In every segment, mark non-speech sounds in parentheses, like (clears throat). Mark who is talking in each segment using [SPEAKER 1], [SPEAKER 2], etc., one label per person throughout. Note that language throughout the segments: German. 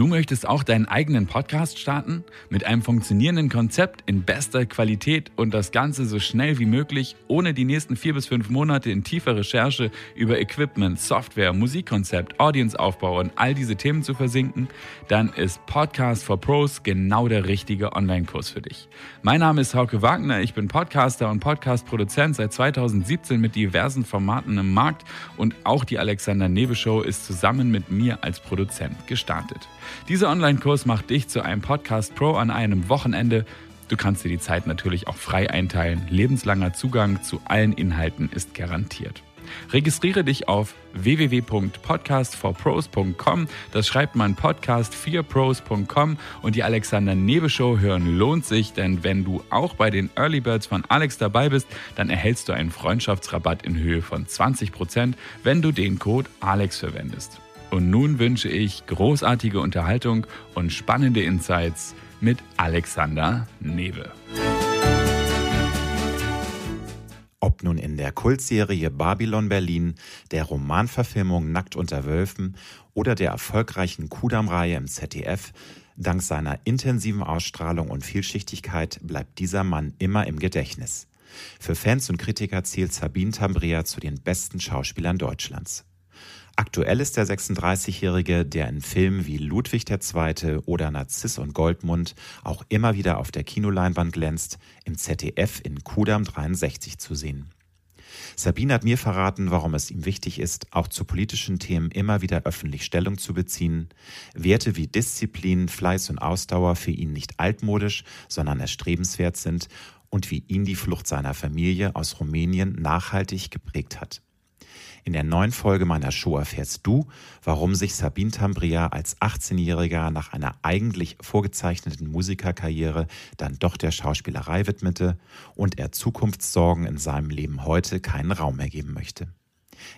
[SPEAKER 1] Du möchtest auch deinen eigenen Podcast starten? Mit einem funktionierenden Konzept in bester Qualität und das Ganze so schnell wie möglich, ohne die nächsten vier bis fünf Monate in tiefer Recherche über Equipment, Software, Musikkonzept, Audienceaufbau und all diese Themen zu versinken? Dann ist Podcast for Pros genau der richtige Online-Kurs für dich. Mein Name ist Hauke Wagner, ich bin Podcaster und Podcast-Produzent seit 2017 mit diversen Formaten im Markt und auch die Alexander Nebe Show ist zusammen mit mir als Produzent gestartet. Dieser Online-Kurs macht dich zu einem Podcast Pro an einem Wochenende. Du kannst dir die Zeit natürlich auch frei einteilen. Lebenslanger Zugang zu allen Inhalten ist garantiert. Registriere dich auf www.podcastforpros.com. Das schreibt man podcast4pros.com und die Alexander Nebe Show hören lohnt sich, denn wenn du auch bei den Early Birds von Alex dabei bist, dann erhältst du einen Freundschaftsrabatt in Höhe von 20%, wenn du den Code Alex verwendest. Und nun wünsche ich großartige Unterhaltung und spannende Insights mit Alexander Newe.
[SPEAKER 2] Ob nun in der Kultserie Babylon Berlin, der Romanverfilmung Nackt unter Wölfen oder der erfolgreichen Kudam-Reihe im ZDF, dank seiner intensiven Ausstrahlung und Vielschichtigkeit bleibt dieser Mann immer im Gedächtnis. Für Fans und Kritiker zählt Sabine Tambrea zu den besten Schauspielern Deutschlands. Aktuell ist der 36-Jährige, der in Filmen wie Ludwig II. oder Narziss und Goldmund auch immer wieder auf der Kinoleinwand glänzt, im ZDF in Kudam 63 zu sehen. Sabine hat mir verraten, warum es ihm wichtig ist, auch zu politischen Themen immer wieder öffentlich Stellung zu beziehen. Werte wie Disziplin, Fleiß und Ausdauer für ihn nicht altmodisch, sondern erstrebenswert sind und wie ihn die Flucht seiner Familie aus Rumänien nachhaltig geprägt hat. In der neuen Folge meiner Show erfährst du, warum sich Sabine Tambria als 18-Jähriger nach einer eigentlich vorgezeichneten Musikerkarriere dann doch der Schauspielerei widmete und er Zukunftssorgen in seinem Leben heute keinen Raum mehr geben möchte.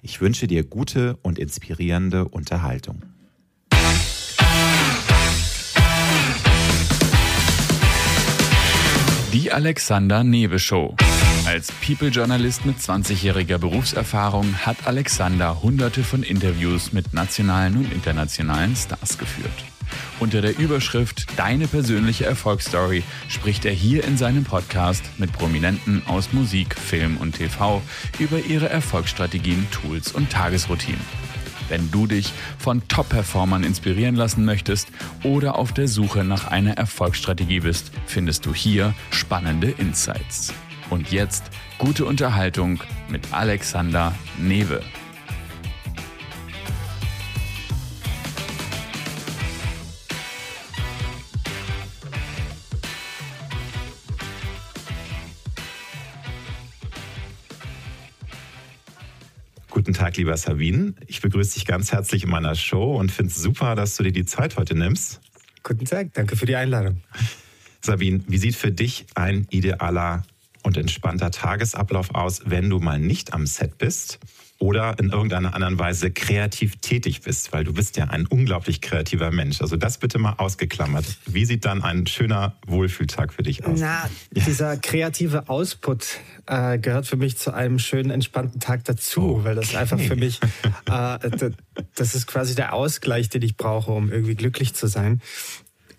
[SPEAKER 2] Ich wünsche dir gute und inspirierende Unterhaltung.
[SPEAKER 1] Die Alexander Newe Show. Als People-Journalist mit 20-jähriger Berufserfahrung hat Alexander hunderte von Interviews mit nationalen und internationalen Stars geführt. Unter der Überschrift Deine persönliche Erfolgsstory spricht er hier in seinem Podcast mit Prominenten aus Musik, Film und TV über ihre Erfolgsstrategien, Tools und Tagesroutinen. Wenn du dich von Top-Performern inspirieren lassen möchtest oder auf der Suche nach einer Erfolgsstrategie bist, findest du hier spannende Insights. Und jetzt gute Unterhaltung mit Alexander Newe.
[SPEAKER 2] Guten Tag, lieber Sabine. Ich begrüße dich ganz herzlich in meiner Show und finde es super, dass du dir die Zeit heute nimmst.
[SPEAKER 3] Guten Tag, danke für die Einladung.
[SPEAKER 2] Sabine, wie sieht für dich ein idealer und entspannter Tagesablauf aus, wenn du mal nicht am Set bist oder in irgendeiner anderen Weise kreativ tätig bist, weil du bist ja ein unglaublich kreativer Mensch. Also das bitte mal ausgeklammert. Wie sieht dann ein schöner Wohlfühltag für dich aus?
[SPEAKER 3] Na, dieser kreative Output äh, gehört für mich zu einem schönen, entspannten Tag dazu, okay. weil das einfach für mich, äh, das ist quasi der Ausgleich, den ich brauche, um irgendwie glücklich zu sein.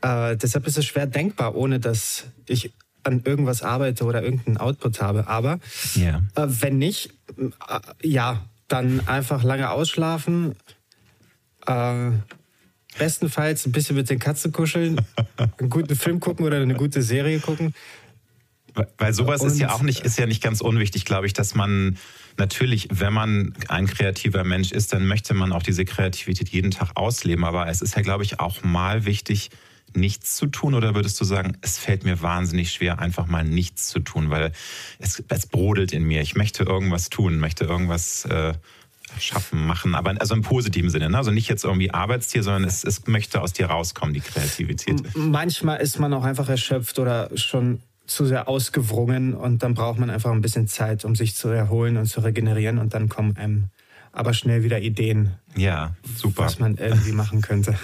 [SPEAKER 3] Äh, deshalb ist es schwer denkbar, ohne dass ich an irgendwas arbeite oder irgendeinen Output habe. Aber yeah. äh, wenn nicht, äh, ja, dann einfach lange ausschlafen. Äh, bestenfalls ein bisschen mit den Katzen kuscheln, (laughs) einen guten Film gucken oder eine gute Serie gucken.
[SPEAKER 2] Weil sowas Und, ist ja auch nicht, ist ja nicht ganz unwichtig, glaube ich, dass man natürlich, wenn man ein kreativer Mensch ist, dann möchte man auch diese Kreativität jeden Tag ausleben. Aber es ist ja, glaube ich, auch mal wichtig, nichts zu tun oder würdest du sagen, es fällt mir wahnsinnig schwer, einfach mal nichts zu tun, weil es, es brodelt in mir. Ich möchte irgendwas tun, möchte irgendwas äh, schaffen, machen, aber also im positiven Sinne. Ne? Also nicht jetzt irgendwie Arbeitstier, sondern es, es möchte aus dir rauskommen, die Kreativität.
[SPEAKER 3] Manchmal ist man auch einfach erschöpft oder schon zu sehr ausgewrungen und dann braucht man einfach ein bisschen Zeit, um sich zu erholen und zu regenerieren und dann kommen einem aber schnell wieder Ideen.
[SPEAKER 2] Ja, super.
[SPEAKER 3] Was man irgendwie machen könnte.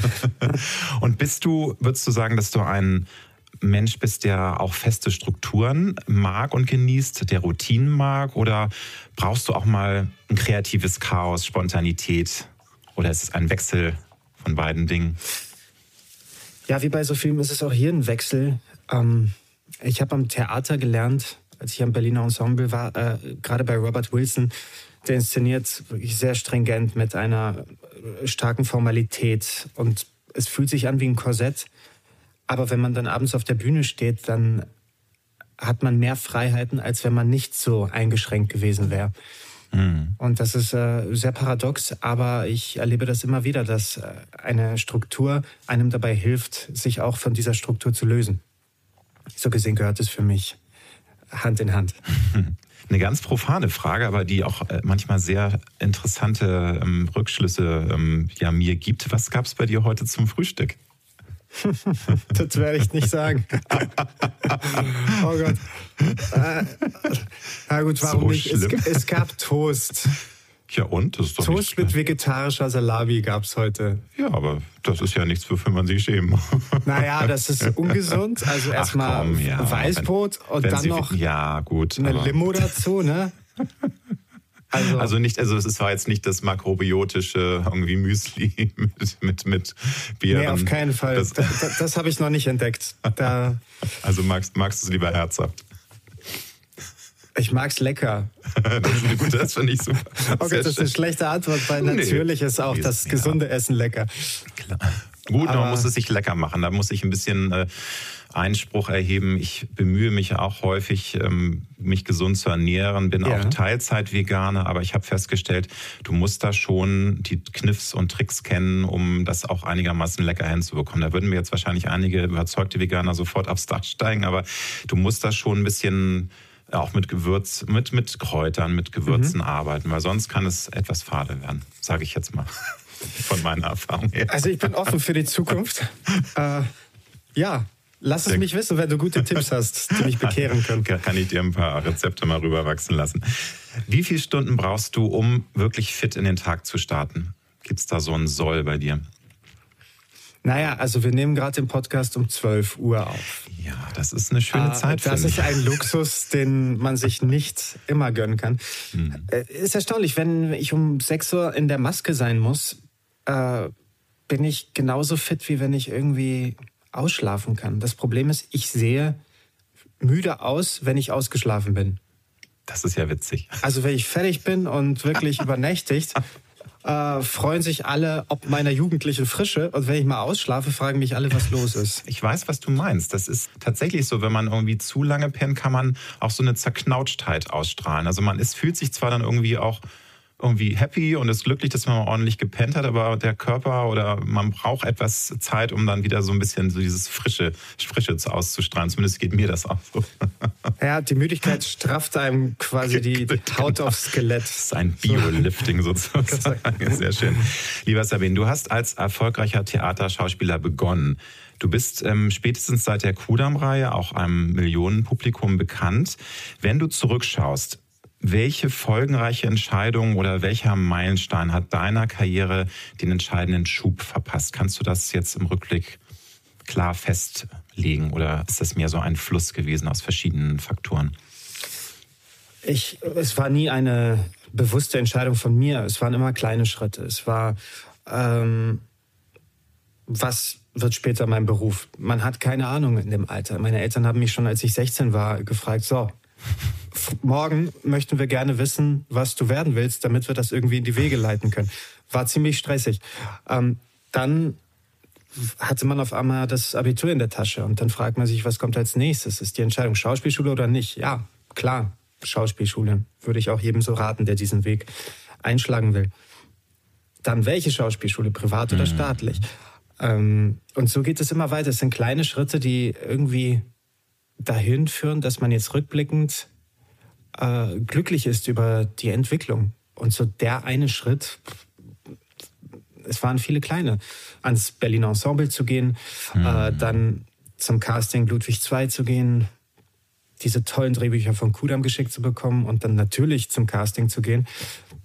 [SPEAKER 3] (laughs)
[SPEAKER 2] Und bist du, würdest du sagen, dass du ein Mensch bist, der auch feste Strukturen mag und genießt, der Routinen mag? Oder brauchst du auch mal ein kreatives Chaos, Spontanität? Oder ist es ein Wechsel von beiden Dingen?
[SPEAKER 3] Ja, wie bei so Filmen ist es auch hier ein Wechsel. Ähm, ich habe am Theater gelernt, als ich am Berliner Ensemble war, äh, gerade bei Robert Wilson, der inszeniert wirklich sehr stringent mit einer starken Formalität und es fühlt sich an wie ein Korsett. Aber wenn man dann abends auf der Bühne steht, dann hat man mehr Freiheiten, als wenn man nicht so eingeschränkt gewesen wäre. Mhm. Und das ist äh, sehr paradox, aber ich erlebe das immer wieder, dass äh, eine Struktur einem dabei hilft, sich auch von dieser Struktur zu lösen. So gesehen gehört es für mich Hand in Hand. (laughs)
[SPEAKER 2] Eine ganz profane Frage, aber die auch äh, manchmal sehr interessante ähm, Rückschlüsse ähm, ja, mir gibt. Was gab es bei dir heute zum Frühstück? (laughs)
[SPEAKER 3] das werde ich nicht sagen. (laughs) oh Gott. Äh, na gut, warum so nicht? Es, es, gab Toast.
[SPEAKER 2] Ja, und?
[SPEAKER 3] Das ist doch Toast mit vegetarischer Salami gab es heute.
[SPEAKER 2] Ja, aber das ist ja nichts, wofür man sich schämen muss. (laughs)
[SPEAKER 3] Naja, das ist ungesund. Also erstmal ja, Weißbrot wenn, und wenn dann Sie, noch
[SPEAKER 2] ja, gut,
[SPEAKER 3] eine Limo dazu, ne? (laughs)
[SPEAKER 2] Also, also nicht, also es war jetzt nicht das makrobiotische irgendwie Müsli (laughs) mit mit mit Bier.
[SPEAKER 3] Nee, auf keinen Fall. Das, das, das habe ich noch nicht entdeckt. Da
[SPEAKER 2] also magst magst du es lieber herzhaft?
[SPEAKER 3] Ich mag's lecker. (laughs)
[SPEAKER 2] gut, das finde ich super.
[SPEAKER 3] Okay, das ist eine schlechte Antwort, weil natürlich nee. ist auch das gesunde ja. Essen lecker.
[SPEAKER 2] Klar. Gut, Aber man muss es sich lecker machen. Da muss ich ein bisschen äh, Einspruch erheben. Ich bemühe mich auch häufig, ähm, mich gesund zu ernähren, bin ja. auch Teilzeit-Veganer, aber ich habe festgestellt, du musst da schon die Kniffs und Tricks kennen, um das auch einigermaßen lecker hinzubekommen. Da würden mir jetzt wahrscheinlich einige überzeugte Veganer sofort aufs Dach steigen, aber du musst da schon ein bisschen auch mit Gewürz, mit, mit Kräutern, mit Gewürzen mhm. arbeiten, weil sonst kann es etwas fade werden, sage ich jetzt mal (laughs) von meiner Erfahrung her.
[SPEAKER 3] Also ich bin offen für die Zukunft. (laughs) äh, ja, lass es mich wissen, wenn du gute Tipps hast, die mich bekehren können. (laughs)
[SPEAKER 2] Kann ich dir ein paar Rezepte mal rüberwachsen lassen. Wie viele Stunden brauchst du, um wirklich fit in den Tag zu starten? Gibt es da so einen Soll bei dir?
[SPEAKER 3] Naja, also wir nehmen gerade den Podcast um 12 Uhr auf.
[SPEAKER 2] Ja, das ist eine schöne äh, Zeit.
[SPEAKER 3] Das ist ein Luxus, (laughs) den man sich nicht immer gönnen kann. Mhm. Ist erstaunlich, wenn ich um 6 Uhr in der Maske sein muss, äh, bin ich genauso fit, wie wenn ich irgendwie ausschlafen kann. Das Problem ist, ich sehe müde aus, wenn ich ausgeschlafen bin.
[SPEAKER 2] Das ist ja witzig.
[SPEAKER 3] Also wenn ich fertig bin und wirklich (laughs) übernächtigt, äh, freuen sich alle ob meiner jugendlichen Frische. Und wenn ich mal ausschlafe, fragen mich alle, was los ist. (laughs)
[SPEAKER 2] Ich weiß, was du meinst. Das ist tatsächlich so, wenn man irgendwie zu lange pennt, kann man auch so eine Zerknautschtheit ausstrahlen. Also man ist, fühlt sich zwar dann irgendwie auch irgendwie happy und ist glücklich, dass man mal ordentlich gepennt hat, aber der Körper oder man braucht etwas Zeit, um dann wieder so ein bisschen so dieses Frische, Frische auszustrahlen. Zumindest geht mir das auch so. (laughs)
[SPEAKER 3] Ja, die Müdigkeit strafft einem quasi die Haut aufs Skelett. Das
[SPEAKER 2] ist ein Bio-Lifting sozusagen. (laughs) Sehr schön. Lieber Sabine, du hast als erfolgreicher Theaterschauspieler begonnen. Du bist ähm, spätestens seit der Kudam-Reihe auch einem Millionenpublikum bekannt. Wenn du zurückschaust, welche folgenreiche Entscheidung oder welcher Meilenstein hat deiner Karriere den entscheidenden Schub verpasst? Kannst du das jetzt im Rückblick klar festlegen oder ist das mehr so ein Fluss gewesen aus verschiedenen Faktoren?
[SPEAKER 3] Ich, es war nie eine bewusste Entscheidung von mir. Es waren immer kleine Schritte. Es war, ähm, was wird später mein Beruf? Man hat keine Ahnung in dem Alter. Meine Eltern haben mich schon, als ich 16 war, gefragt, so, morgen möchten wir gerne wissen, was du werden willst, damit wir das irgendwie in die Wege leiten können. War ziemlich stressig. Ähm, dann hatte man auf einmal das Abitur in der Tasche und dann fragt man sich, was kommt als nächstes? Ist die Entscheidung Schauspielschule oder nicht? Ja, klar, Schauspielschule. Würde ich auch jedem so raten, der diesen Weg einschlagen will. Dann welche Schauspielschule, privat oder mhm. staatlich? Ähm, und so geht es immer weiter. Es sind kleine Schritte, die irgendwie dahin führen, dass man jetzt rückblickend äh, glücklich ist über die Entwicklung. Und so der eine Schritt, es waren viele kleine, ans Berliner Ensemble zu gehen, mhm. äh, dann zum Casting Ludwig II zu gehen, diese tollen Drehbücher von Kudam geschickt zu bekommen und dann natürlich zum Casting zu gehen,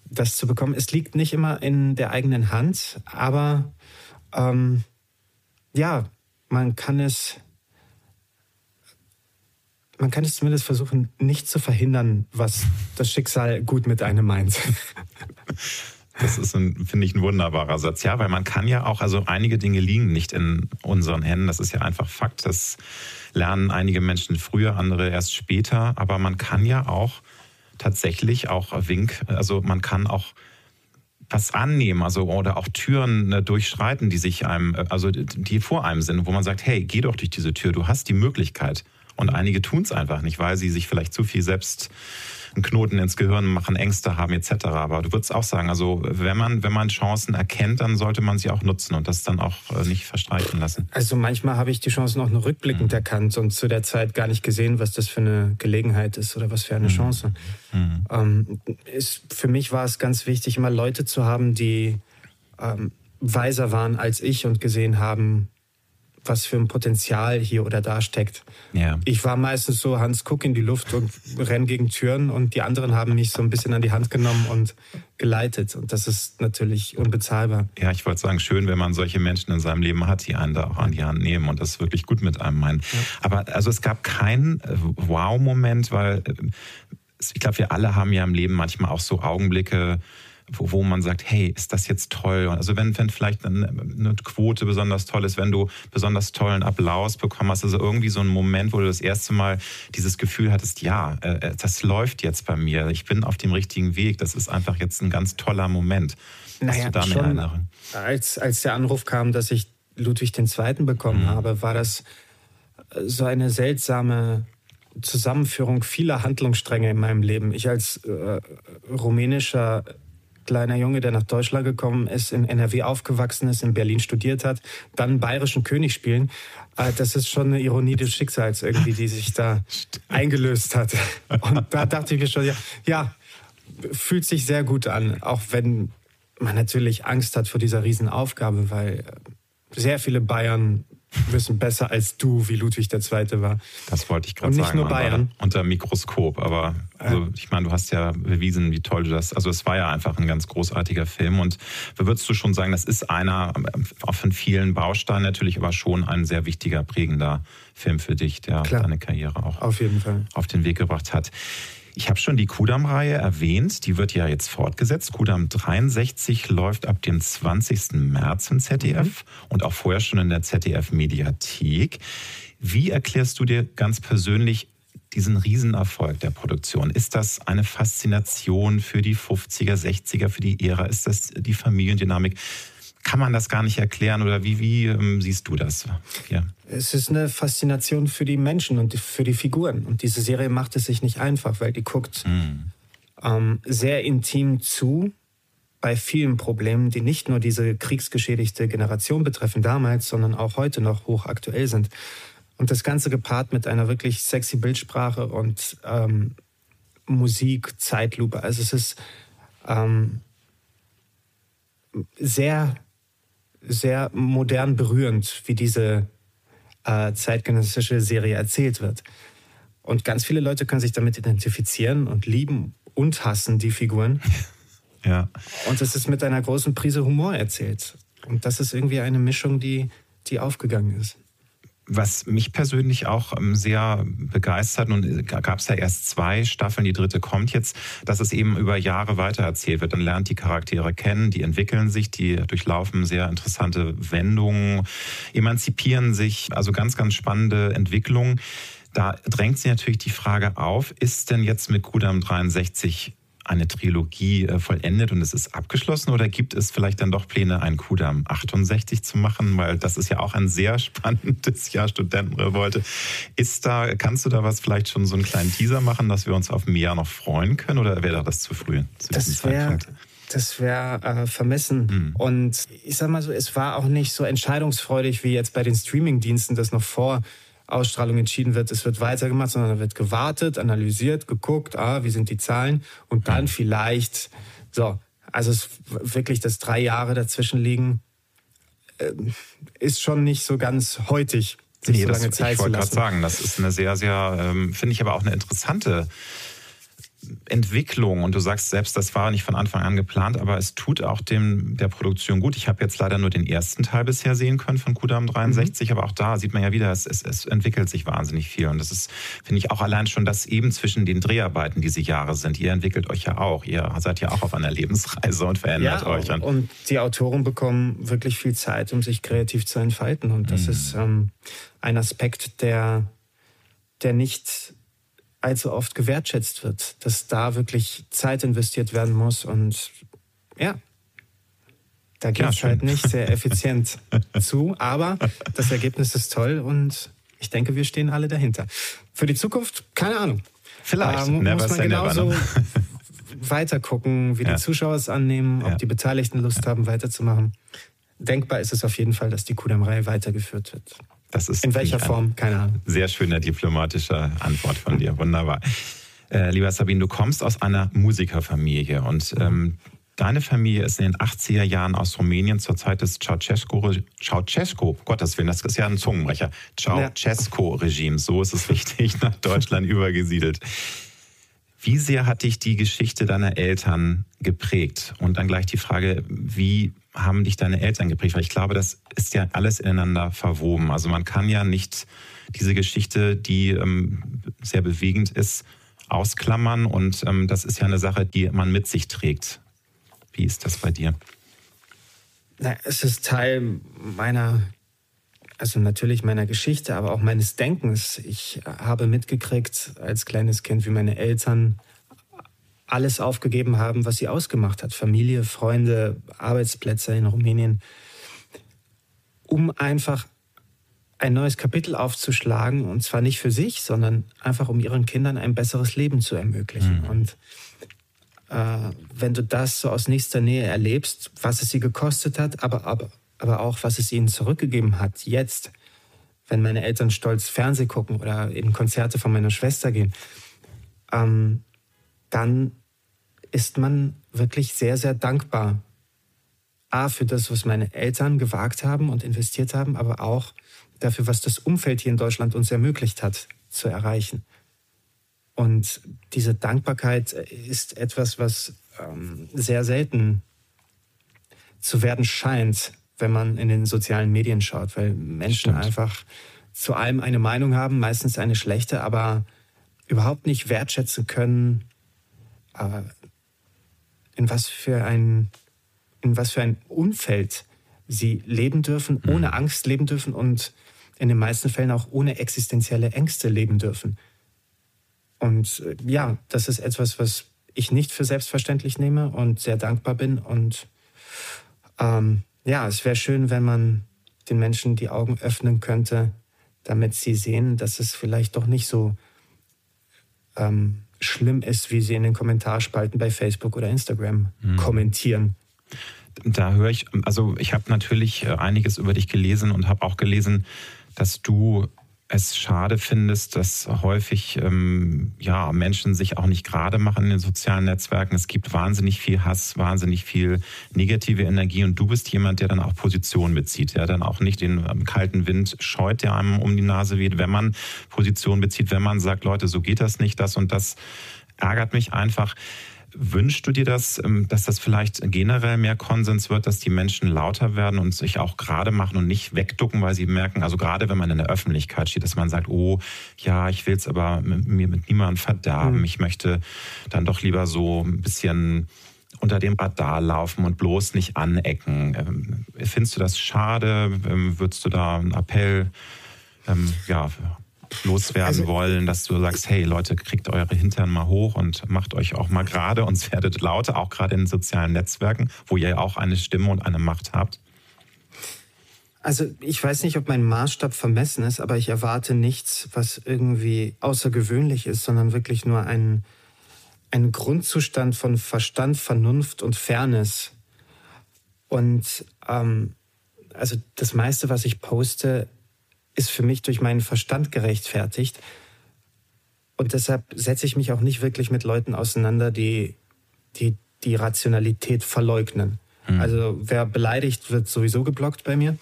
[SPEAKER 3] das zu bekommen. Es liegt nicht immer in der eigenen Hand, aber ähm, ja, man kann es man kann es zumindest versuchen, nicht zu verhindern, was das Schicksal gut mit einem meint.
[SPEAKER 2] Das ist, finde ich, ein wunderbarer Satz. Ja, weil man kann ja auch, also einige Dinge liegen nicht in unseren Händen. Das ist ja einfach Fakt. Das lernen einige Menschen früher, andere erst später. Aber man kann ja auch tatsächlich auch Wink, also man kann auch was annehmen, also oder auch Türen äh, durchschreiten, die sich einem, äh, also die vor einem sind, wo man sagt, hey, geh doch durch diese Tür, du hast die Möglichkeit. Und einige tun es einfach nicht, weil sie sich vielleicht zu viel selbst einen Knoten ins Gehirn machen, Ängste haben etc. Aber du würdest auch sagen, also wenn man, wenn man Chancen erkennt, dann sollte man sie auch nutzen und das dann auch äh, nicht verstreichen lassen.
[SPEAKER 3] Also manchmal habe ich die Chancen auch nur rückblickend mhm. erkannt und zu der Zeit gar nicht gesehen, was das für eine Gelegenheit ist oder was für eine mhm. Chance. Mhm. Ähm, ist, für mich war es ganz wichtig, immer Leute zu haben, die ähm, weiser waren als ich und gesehen haben, was für ein Potenzial hier oder da steckt. Ja. Ich war meistens so Hans Kuck in die Luft und renn gegen Türen und die anderen haben mich so ein bisschen an die Hand genommen und geleitet. Und das ist natürlich unbezahlbar.
[SPEAKER 2] Ja, ich wollte sagen, schön, wenn man solche Menschen in seinem Leben hat, die einen da auch an die Hand nehmen und das wirklich gut mit einem meinen. Ja. Aber also es gab keinen äh, Wow-Moment, weil äh, ich glaube, wir alle haben ja im Leben manchmal auch so Augenblicke, wo, wo man sagt, hey, ist das jetzt toll? Also wenn, wenn vielleicht eine, eine Quote besonders toll ist, wenn du besonders tollen Applaus bekommen hast, also irgendwie so ein Moment, wo du das erste Mal dieses Gefühl hattest, ja, äh, äh, das läuft jetzt bei mir, ich bin auf dem richtigen Weg, das ist einfach jetzt ein ganz toller Moment.
[SPEAKER 3] Naja, du da schon, als, als der Anruf kam, dass ich Ludwig II. bekommen mhm. habe, war das so eine seltsame Zusammenführung vieler Handlungsstränge in meinem Leben. Ich als äh, rumänischer kleiner Junge, der nach Deutschland gekommen ist, in NRW aufgewachsen ist, in Berlin studiert hat, dann bayerischen König spielen. Äh, das ist schon eine Ironie des Schicksals irgendwie, die sich da eingelöst hat. (laughs) Und da dachte ich mir schon, ja, ja, fühlt sich sehr gut an, auch wenn man natürlich Angst hat vor dieser Riesenaufgabe, weil sehr viele Bayern wissen besser als du, wie Ludwig II. war.
[SPEAKER 2] Das wollte ich gerade sagen.
[SPEAKER 3] Und nicht nur Bayern.
[SPEAKER 2] Unter Mikroskop. Aber also, ich meine, du hast ja bewiesen, wie toll du das. Also es war ja einfach ein ganz großartiger Film. Und würdest du schon sagen, das ist einer auch von vielen Bausteinen natürlich, aber schon ein sehr wichtiger, prägender Film für dich, der Klar. deine Karriere auch
[SPEAKER 3] auf, jeden Fall.
[SPEAKER 2] auf den Weg gebracht hat. Ich habe schon die Kudam-Reihe erwähnt, die wird ja jetzt fortgesetzt. Kudam 63 läuft ab dem 20. März im ZDF mhm. und auch vorher schon in der ZDF-Mediathek. Wie erklärst du dir ganz persönlich diesen Riesenerfolg der Produktion? Ist das eine Faszination für die 50er, 60er, für die Ära? Ist das die Familiendynamik? Kann man das gar nicht erklären oder wie, wie ähm, siehst du das?
[SPEAKER 3] Ja. Es ist eine Faszination für die Menschen und für die Figuren. Und diese Serie macht es sich nicht einfach, weil die guckt mhm. ähm, sehr intim zu bei vielen Problemen, die nicht nur diese kriegsgeschädigte Generation betreffen damals, sondern auch heute noch hochaktuell sind. Und das Ganze gepaart mit einer wirklich sexy Bildsprache und ähm, Musik, Zeitlupe. Also es ist ähm, sehr sehr modern berührend, wie diese äh, zeitgenössische Serie erzählt wird. Und ganz viele Leute können sich damit identifizieren und lieben und hassen die Figuren. (laughs) Ja. Und es ist mit einer großen Prise Humor erzählt. Und das ist irgendwie eine Mischung, die, die aufgegangen ist
[SPEAKER 2] was mich persönlich auch ähm, sehr begeistert, und äh, gab es ja erst zwei Staffeln, die dritte kommt jetzt, dass es eben über Jahre weitererzählt wird. Dann lernt die Charaktere kennen, die entwickeln sich, die durchlaufen sehr interessante Wendungen, emanzipieren sich, also ganz, ganz spannende Entwicklungen. Da drängt sich natürlich die Frage auf, ist denn jetzt mit Kudam 63 eine Trilogie äh, vollendet und es ist abgeschlossen oder gibt es vielleicht dann doch Pläne, einen Kudam 68 zu machen? Weil das ist ja auch ein sehr (laughs) spannendes Jahr Studentenrevolte. Ist da, kannst du da was vielleicht schon so einen kleinen Teaser machen, dass wir uns auf mehr noch freuen können oder wäre das zu früh
[SPEAKER 3] zu das wär, Das wäre äh, vermessen. Hm. Und ich sag mal so, es war auch nicht so entscheidungsfreudig wie jetzt bei den Streamingdiensten, das noch vor Ausstrahlung entschieden wird, es wird weitergemacht, sondern da wird gewartet, analysiert, geguckt, ah, wie sind die Zahlen und dann vielleicht, so, also es wirklich, dass drei Jahre dazwischen liegen, äh, ist schon nicht so ganz heutig.
[SPEAKER 2] Sich nee, so lange das, Zeit ich wollte gerade sagen, das ist eine sehr, sehr, ähm, finde ich aber auch eine interessante Entwicklung und du sagst selbst, das war nicht von Anfang an geplant, aber es tut auch dem der Produktion gut. Ich habe jetzt leider nur den ersten Teil bisher sehen können von Kudam 63, mhm. aber auch da sieht man ja wieder, es, es, es entwickelt sich wahnsinnig viel und das ist, finde ich, auch allein schon das eben zwischen den Dreharbeiten diese Jahre sind. Ihr entwickelt euch ja auch, ihr seid ja auch auf einer Lebensreise und verändert
[SPEAKER 3] ja,
[SPEAKER 2] euch.
[SPEAKER 3] Und die Autoren bekommen wirklich viel Zeit, um sich kreativ zu entfalten und das mhm. ist ähm, ein Aspekt, der, der nicht allzu oft gewertschätzt wird, dass da wirklich Zeit investiert werden muss und ja, da geht es ja, halt nicht sehr effizient (laughs) zu, aber das Ergebnis ist toll und ich denke, wir stehen alle dahinter. Für die Zukunft, keine Ahnung.
[SPEAKER 2] Vielleicht.
[SPEAKER 3] Ähm, muss man genauso (laughs) weiter gucken, wie ja. die Zuschauer es annehmen, ob ja. die Beteiligten Lust haben, weiterzumachen. Denkbar ist es auf jeden Fall, dass die Kudam-Reihe weitergeführt wird.
[SPEAKER 2] Das ist
[SPEAKER 3] In welcher Form? Keine Ahnung.
[SPEAKER 2] Sehr schöne diplomatische Antwort von dir. Wunderbar. Äh, lieber Sabine, du kommst aus einer Musikerfamilie und ähm, deine Familie ist in den 80er Jahren aus Rumänien zur Zeit des Ceausescu, Gottes Willen, das ist ja ein Zungenbrecher, Ceausescu-Regimes, so ist es richtig, (laughs) nach Deutschland übergesiedelt. Wie sehr hat dich die Geschichte deiner Eltern geprägt? Und dann gleich die Frage, wie haben dich deine Eltern geprägt? Weil ich glaube, das ist ja alles ineinander verwoben. Also man kann ja nicht diese Geschichte, die ähm, sehr bewegend ist, ausklammern. Und ähm, das ist ja eine Sache, die man mit sich trägt. Wie ist das bei dir?
[SPEAKER 3] Na, es ist Teil meiner, also natürlich meiner Geschichte, aber auch meines Denkens. Ich habe mitgekriegt als kleines Kind, wie meine Eltern alles aufgegeben haben, was sie ausgemacht hat. Familie, Freunde, Arbeitsplätze in Rumänien, um einfach ein neues Kapitel aufzuschlagen und zwar nicht für sich, sondern einfach um ihren Kindern ein besseres Leben zu ermöglichen. Mhm. Und äh, wenn du das so aus nächster Nähe erlebst, was es sie gekostet hat, aber, aber, aber auch was es ihnen zurückgegeben hat, jetzt, wenn meine Eltern stolz Fernseh gucken oder in Konzerte von meiner Schwester gehen, ähm, dann ist man wirklich sehr, sehr dankbar. A, für das, was meine Eltern gewagt haben und investiert haben, aber auch dafür, was das Umfeld hier in Deutschland uns ermöglicht hat zu erreichen. Und diese Dankbarkeit ist etwas, was ähm, sehr selten zu werden scheint, wenn man in den sozialen Medien schaut, weil Menschen Stimmt. einfach zu allem eine Meinung haben, meistens eine schlechte, aber überhaupt nicht wertschätzen können, äh, in was für ein, in was für ein Umfeld sie leben dürfen, mhm. ohne Angst leben dürfen und in den meisten Fällen auch ohne existenzielle Ängste leben dürfen. Und äh, ja, das ist etwas, was ich nicht für selbstverständlich nehme und sehr dankbar bin. Und ähm, ja, es wäre schön, wenn man den Menschen die Augen öffnen könnte, damit sie sehen, dass es vielleicht doch nicht so ähm, schlimm ist, wie sie in den Kommentarspalten bei Facebook oder Instagram mhm. kommentieren.
[SPEAKER 2] Da höre ich, also ich habe natürlich äh, einiges über dich gelesen und habe auch gelesen, dass du es schade findest, dass häufig ähm, ja, Menschen sich auch nicht gerade machen in den sozialen Netzwerken. Es gibt wahnsinnig viel Hass, wahnsinnig viel negative Energie und du bist jemand, der dann auch Position bezieht, der dann auch nicht den ähm, kalten Wind scheut, der einem um die Nase weht, wenn man Position bezieht, wenn man sagt, Leute, so geht das nicht, das und das ärgert mich einfach. Wünschst du dir das, ähm, dass das vielleicht generell mehr Konsens wird, dass die Menschen lauter werden und sich auch gerade machen und nicht wegducken, weil sie merken, also gerade wenn man in der Öffentlichkeit steht, dass man sagt, oh ja, ich will es aber mir mit niemandem verderben, mhm. ich möchte dann doch lieber so ein bisschen unter dem Radar laufen und bloß nicht anecken. Ähm, findest du das schade? Ähm, würdest du da einen Appell ja, loswerden also, wollen, dass du sagst, hey Leute, kriegt eure Hintern mal hoch und macht euch auch mal gerade und werdet lauter, auch gerade in den sozialen Netzwerken, wo ihr ja auch eine Stimme und eine Macht habt?
[SPEAKER 3] Also ich weiß nicht, ob mein Maßstab vermessen ist, aber ich erwarte nichts, was irgendwie außergewöhnlich ist, sondern wirklich nur ein, ein Grundzustand von Verstand, Vernunft und Fairness. Und ähm, also das meiste, was ich poste, ist für mich durch meinen Verstand gerechtfertigt. Und deshalb setze ich mich auch nicht wirklich mit Leuten auseinander, die die, die Rationalität verleugnen. Mhm. Also wer beleidigt, wird sowieso geblockt bei mir.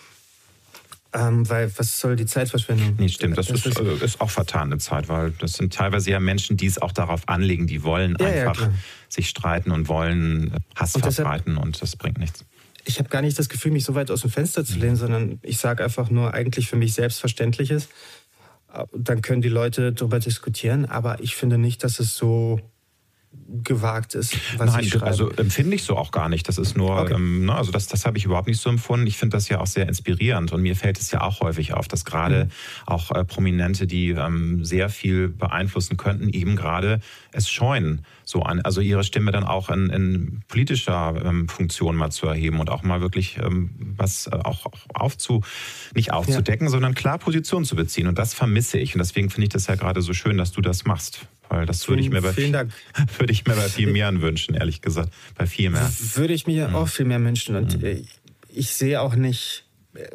[SPEAKER 3] Ähm, weil was soll die Zeitverschwendung?
[SPEAKER 2] Nee, stimmt. Das, das ist, ist, ist, auch vertane Zeit, weil das sind teilweise ja Menschen, die es auch darauf anlegen, die wollen ja, einfach ja, sich streiten und wollen Hass und verbreiten und das bringt nichts.
[SPEAKER 3] Ich habe gar nicht das Gefühl, mich so weit aus dem Fenster zu lehnen, sondern ich sage einfach nur eigentlich für mich Selbstverständliches. Dann können die Leute darüber diskutieren, aber ich finde nicht, dass es so gewagt ist,
[SPEAKER 2] was Nein, also empfinde ich so auch gar nicht. Das ist nur, okay. ähm, ne, also das, das habe ich überhaupt nicht so empfunden. Ich finde das ja auch sehr inspirierend und mir fällt es ja auch häufig auf, dass gerade mhm. auch äh, Prominente, die ähm, sehr viel beeinflussen könnten, eben gerade es scheuen, so an, also ihre Stimme dann auch in, in politischer ähm, Funktion mal zu erheben und auch mal wirklich ähm, was äh, auch aufzu, nicht aufzudecken, ja. sondern klar Position zu beziehen. Und das vermisse ich. Und deswegen finde ich das ja gerade so schön, dass du das machst. Weil das würde ich mir bei, vielen Dank. (laughs) würde ich mir bei viel mehr wünschen, ehrlich gesagt. Bei viel mehr.
[SPEAKER 3] Würde ich mir mhm. auch viel mehr wünschen. Und mhm. ich sehe auch nicht, äh,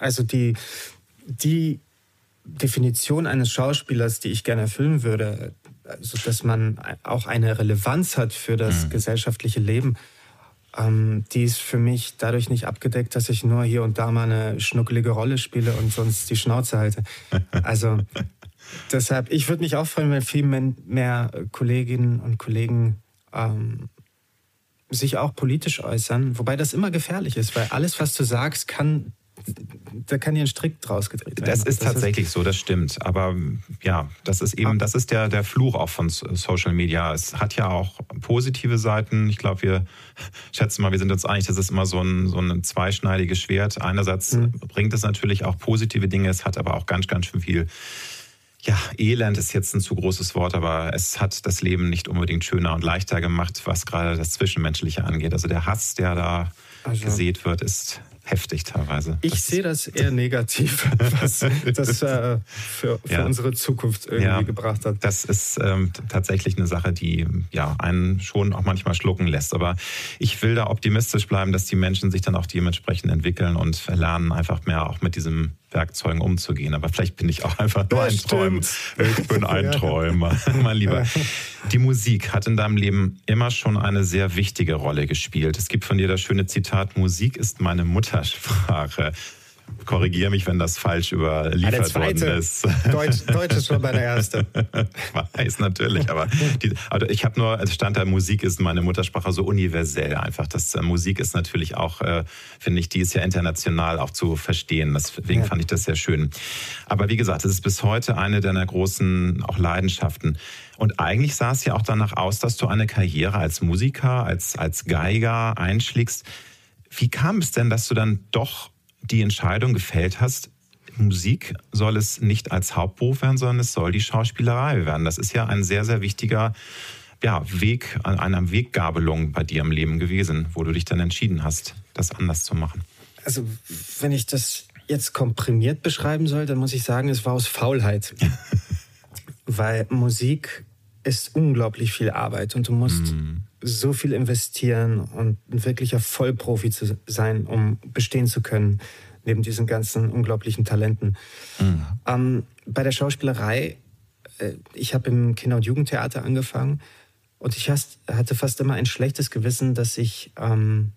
[SPEAKER 3] also die, die Definition eines Schauspielers, die ich gerne erfüllen würde, also dass man auch eine Relevanz hat für das mhm. gesellschaftliche Leben, ähm, die ist für mich dadurch nicht abgedeckt, dass ich nur hier und da mal eine schnuckelige Rolle spiele und sonst die Schnauze halte. Also Deshalb, ich würde mich auch freuen, wenn viel mehr Kolleginnen und Kollegen ähm, sich auch politisch äußern, wobei das immer gefährlich ist, weil alles, was du sagst, kann da kann dir ein Strick draus gedreht werden.
[SPEAKER 2] Das ist das tatsächlich ist so, das stimmt. Aber ja, das ist eben, das ist der, der Fluch auch von Social Media. Es hat ja auch positive Seiten. Ich glaube, wir (laughs) schätzen mal, wir sind uns einig, das ist immer so ein, so ein zweischneidiges Schwert. Einerseits mhm. bringt es natürlich auch positive Dinge, es hat aber auch ganz, ganz schön viel ja, Elend ist jetzt ein zu großes Wort, aber es hat das Leben nicht unbedingt schöner und leichter gemacht, was gerade das Zwischenmenschliche angeht. Also der Hass, der da also, gesät wird, ist heftig teilweise.
[SPEAKER 3] Ich das sehe das eher negativ, (laughs) was das äh, für, für ja. unsere Zukunft irgendwie ja, gebracht hat.
[SPEAKER 2] Das ist ähm, tatsächlich eine Sache, die ja, einen schon auch manchmal schlucken lässt. Aber ich will da optimistisch bleiben, dass die Menschen sich dann auch dementsprechend entwickeln und lernen, einfach mehr auch mit diesem Werkzeugen umzugehen. Aber vielleicht bin ich auch einfach nur ein Träumer. Ich bin ein (laughs) Träumer, (laughs) mein Lieber. Die Musik hat in deinem Leben immer schon eine sehr wichtige Rolle gespielt. Es gibt von dir das schöne Zitat, Musik ist meine Muttersprache. Korrigiere mich, wenn das falsch überliefert worden ist.
[SPEAKER 3] Deutsch, Deutsch ist schon bei der erste. (laughs)
[SPEAKER 2] Weiß natürlich, aber die, also ich habe nur als Stand der Musik ist meine Muttersprache so universell einfach. Das äh, Musik ist natürlich auch, äh, finde ich, die ist ja international auch zu verstehen. Deswegen ja. fand ich das sehr schön. Aber wie gesagt, es ist bis heute eine deiner großen auch Leidenschaften. Und eigentlich sah es ja auch danach aus, dass du eine Karriere als Musiker, als, als Geiger einschlägst. Wie kam es denn, dass du dann doch die Entscheidung gefällt hast, Musik soll es nicht als Hauptberuf werden, sondern es soll die Schauspielerei werden. Das ist ja ein sehr, sehr wichtiger ja, Weg, eine Weggabelung bei dir im Leben gewesen, wo du dich dann entschieden hast, das anders zu machen.
[SPEAKER 3] Also, wenn ich das jetzt komprimiert beschreiben soll, dann muss ich sagen, es war aus Faulheit. (laughs) Weil Musik ist unglaublich viel Arbeit und du musst mm. So viel investieren und ein wirklicher Vollprofi zu sein, um bestehen zu können, neben diesen ganzen unglaublichen Talenten. Mm. Ähm, bei der Schauspielerei, äh, ich habe im Kinder- und Jugendtheater angefangen und ich hatte fast immer ein schlechtes Gewissen, dass ich, ähm,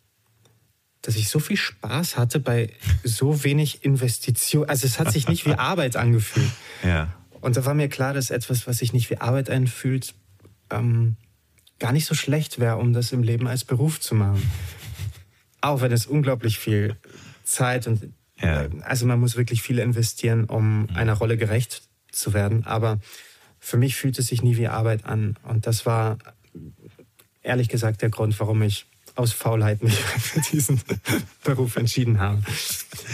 [SPEAKER 3] dass ich so viel Spaß hatte bei so wenig Investition. Also es hat sich nicht wie (laughs) Arbeit angefühlt.
[SPEAKER 2] Ja.
[SPEAKER 3] Und da war mir klar, dass etwas, was sich nicht wie Arbeit einfühlt, ähm, gar nicht so schlecht wäre, um das im Leben als Beruf zu machen. Auch wenn es unglaublich viel Zeit und ja. also man muss wirklich viel investieren, um mhm. einer Rolle gerecht zu werden. Aber für mich fühlt es sich nie wie Arbeit an. Und das war ehrlich gesagt der Grund, warum ich aus Faulheit mich (laughs) für diesen Beruf entschieden habe.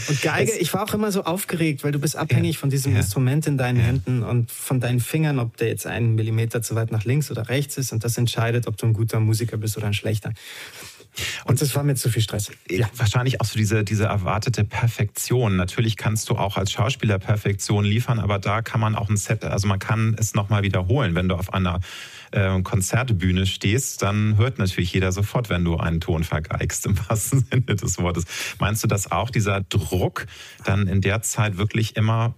[SPEAKER 3] Und Geige, ich war auch immer so aufgeregt, weil du bist abhängig ja, von diesem ja. Instrument in deinen ja. Händen und von deinen Fingern, ob der jetzt einen Millimeter zu weit nach links oder rechts ist. Und das entscheidet, ob du ein guter Musiker bist oder ein schlechter. Und das war mir zu viel Stress.
[SPEAKER 2] Ja. Wahrscheinlich auch so diese, diese erwartete Perfektion. Natürlich kannst du auch als Schauspieler Perfektion liefern, aber da kann man auch ein Set, also man kann es nochmal wiederholen. Wenn du auf einer äh, Konzertbühne stehst, dann hört natürlich jeder sofort, wenn du einen Ton vergeigst, im wahrsten (laughs) Sinne des Wortes. Meinst du das auch, dieser Druck, dann in der Zeit wirklich immer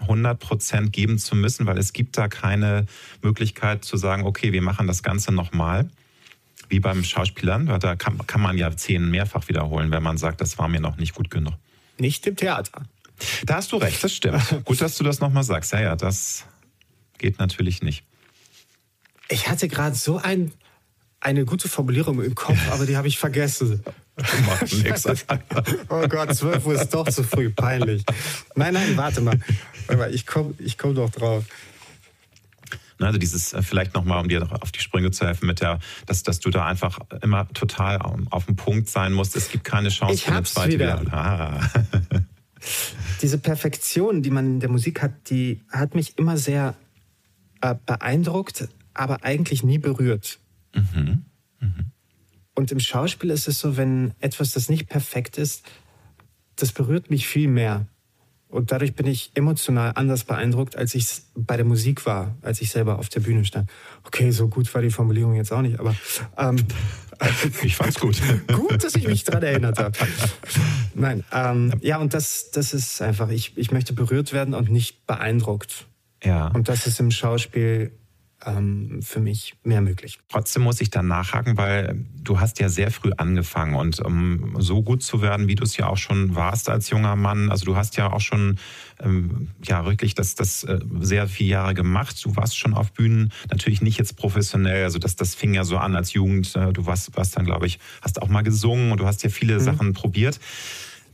[SPEAKER 2] 100 Prozent geben zu müssen, weil es gibt da keine Möglichkeit zu sagen, okay, wir machen das Ganze nochmal? Wie beim Schauspielern, da kann, kann man ja Szenen mehrfach wiederholen, wenn man sagt, das war mir noch nicht gut genug.
[SPEAKER 3] Nicht im Theater.
[SPEAKER 2] Da hast du recht, das stimmt. (laughs) Gut, dass du das nochmal sagst. Ja, ja, das geht natürlich nicht.
[SPEAKER 3] Ich hatte gerade so ein, eine gute Formulierung im Kopf, aber die habe ich vergessen. (laughs) (laughs) Oh Gott, 12 Uhr ist doch zu früh, peinlich. Nein, nein, warte mal. Ich komme ich komm doch drauf.
[SPEAKER 2] Also dieses äh, vielleicht nochmal, um dir auf die Sprünge zu helfen, mit der, dass, dass du da einfach immer total auf dem Punkt sein musst. Es gibt keine Chance
[SPEAKER 3] ich für eine zweite wieder. Ah. (laughs) Diese Perfektion, die man in der Musik hat, die hat mich immer sehr äh, beeindruckt, aber eigentlich nie berührt. Mhm. Mhm. Und im Schauspiel ist es so, wenn etwas, das nicht perfekt ist, das berührt mich viel mehr. Und dadurch bin ich emotional anders beeindruckt, als ich es bei der Musik war, als ich selber auf der Bühne stand. Okay, so gut war die Formulierung jetzt auch nicht, aber ähm, (laughs)
[SPEAKER 2] ich fand's gut. (laughs)
[SPEAKER 3] gut, dass ich mich daran erinnert habe. Nein, ähm, ja, und das, das ist einfach, ich, ich möchte berührt werden und nicht beeindruckt. Ja. Und das ist im Schauspiel ähm, für mich mehr möglich.
[SPEAKER 2] Trotzdem muss ich dann nachhaken, weil du hast ja sehr früh angefangen und um so gut zu werden, wie du es ja auch schon warst als junger Mann, also du hast ja auch schon ähm, ja wirklich das, das äh, sehr viele Jahre gemacht. Du warst schon auf Bühnen, natürlich nicht jetzt professionell, also das, das fing ja so an als Jugend. Äh, du warst, warst dann, glaube ich, hast auch mal gesungen und du hast ja viele mhm. Sachen probiert.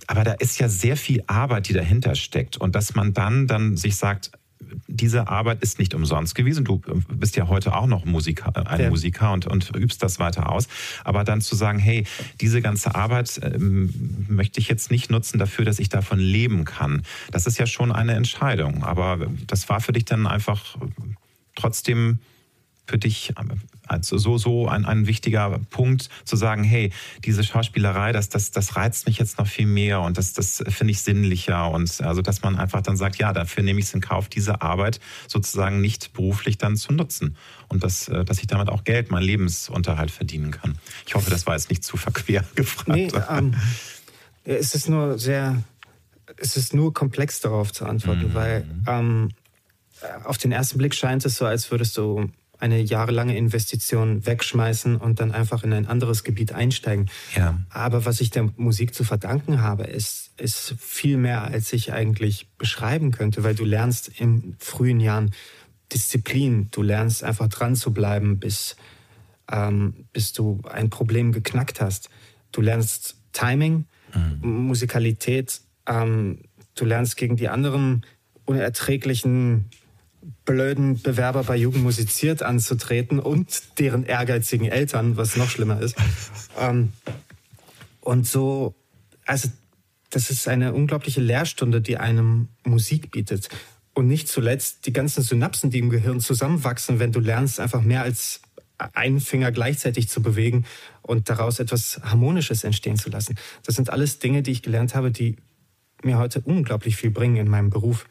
[SPEAKER 2] Aber da ist ja sehr viel Arbeit, die dahinter steckt. Und dass man dann, dann sich sagt, diese Arbeit ist nicht umsonst gewesen. Du äh, bist ja heute auch noch Musiker, äh, ein ja. Musiker und, und übst das weiter aus. Aber dann zu sagen, hey, diese ganze Arbeit ähm, möchte ich jetzt nicht nutzen dafür, dass ich davon leben kann. Das ist ja schon eine Entscheidung. Aber das war für dich dann einfach trotzdem für dich also so, so ein, ein wichtiger Punkt zu sagen, hey, diese Schauspielerei, das, das, das reizt mich jetzt noch viel mehr und das, das finde ich sinnlicher. Und also, dass man einfach dann sagt, ja, dafür nehme ich es in Kauf, diese Arbeit sozusagen nicht beruflich dann zu nutzen. Und dass, äh, dass ich damit auch Geld, meinen Lebensunterhalt verdienen kann. Ich hoffe, das war jetzt nicht zu verquer (laughs) gefragt. Nee, ähm,
[SPEAKER 3] es ist nur sehr, es ist nur komplex darauf zu antworten, mhm. weil ähm, auf den ersten Blick scheint es so, als würdest du eine jahrelange Investition wegschmeißen und dann einfach in ein anderes Gebiet einsteigen. Ja. Aber was ich der Musik zu verdanken habe, ist, ist viel mehr, als ich eigentlich beschreiben könnte, weil du lernst in frühen Jahren Disziplin, du lernst einfach dran zu bleiben, bis, ähm, bis du ein Problem geknackt hast. Du lernst Timing, mhm. Musikalität, ähm, du lernst gegen die anderen unerträglichen blöden Bewerber bei Jugend musiziert anzutreten und deren ehrgeizigen Eltern, was noch schlimmer ist. Ähm, und so, also das ist eine unglaubliche Lehrstunde, die einem Musik bietet. Und nicht zuletzt die ganzen Synapsen, die im Gehirn zusammenwachsen, wenn du lernst, einfach mehr als einen Finger gleichzeitig zu bewegen und daraus etwas Harmonisches entstehen zu lassen. Das sind alles Dinge, die ich gelernt habe, die mir heute unglaublich viel bringen in meinem Beruf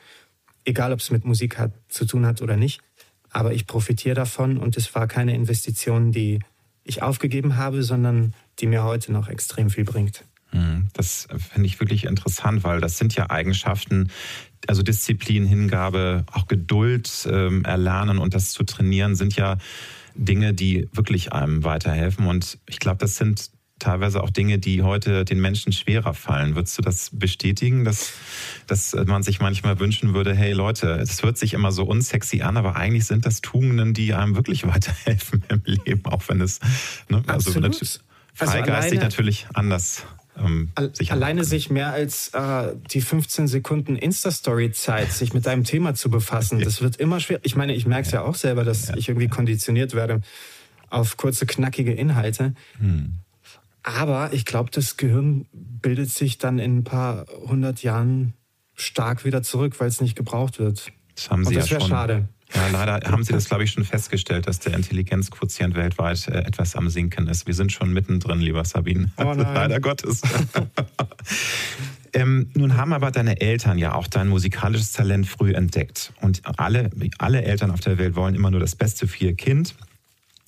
[SPEAKER 3] egal ob es mit Musik hat, zu tun hat oder nicht. Aber ich profitiere davon und es war keine Investition, die ich aufgegeben habe, sondern die mir heute noch extrem viel bringt.
[SPEAKER 2] Hm, das finde ich wirklich interessant, weil das sind ja Eigenschaften, also Disziplin, Hingabe, auch Geduld ähm, erlernen und das zu trainieren, sind ja Dinge, die wirklich einem weiterhelfen. Und ich glaube, das sind teilweise auch Dinge, die heute den Menschen schwerer fallen. Würdest du das bestätigen, dass, dass man sich manchmal wünschen würde, hey Leute, es hört sich immer so unsexy an, aber eigentlich sind das Tugenden, die einem wirklich (laughs) weiterhelfen im Leben, auch wenn es ne, also, also freigeistig also natürlich anders ähm,
[SPEAKER 3] sich alleine sich mehr als äh, die 15 Sekunden Insta-Story-Zeit, sich mit einem Thema zu befassen, das wird immer schwer. Ich meine, ich merke es ja. ja. auch selber, dass ja. ich irgendwie konditioniert werde auf kurze, knackige Inhalte. Hm. Aber ich glaube, das Gehirn bildet sich dann in ein paar hundert Jahren stark wieder zurück, weil es nicht gebraucht wird.
[SPEAKER 2] Das haben Sie Und das ja schon. schade. Ja, leider haben Sie das, glaube ich, schon festgestellt, dass der Intelligenzquotient weltweit äh, etwas am Sinken ist. Wir sind schon mittendrin, lieber Sabine. Oh leider Gottes. (laughs) ähm, nun haben aber deine Eltern ja auch dein musikalisches Talent früh entdeckt. Und alle, alle Eltern auf der Welt wollen immer nur das Beste für ihr Kind.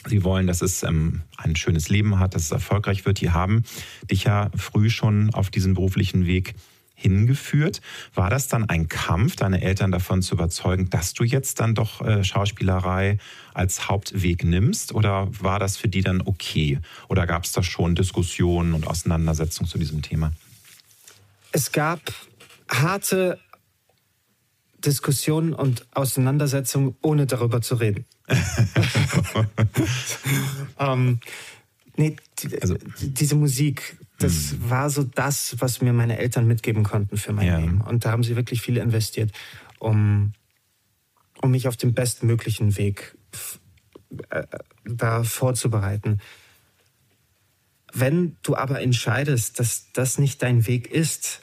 [SPEAKER 2] Sie wollen, dass es ähm, ein schönes Leben hat, dass es erfolgreich wird. Die haben dich ja früh schon auf diesen beruflichen Weg hingeführt. War das dann ein Kampf, deine Eltern davon zu überzeugen, dass du jetzt dann doch äh, Schauspielerei als Hauptweg nimmst? Oder war das für die dann okay? Oder gab es da schon Diskussionen und Auseinandersetzungen zu diesem Thema?
[SPEAKER 3] Es gab harte Diskussionen und Auseinandersetzungen, ohne darüber zu reden. (laughs) ähm, nee, die, also, diese Musik, das mh. war so das, was mir meine Eltern mitgeben konnten für mein ja. Leben. Und da haben sie wirklich viel investiert, um, um mich auf den bestmöglichen Weg äh, da vorzubereiten. Wenn du aber entscheidest, dass das nicht dein Weg ist,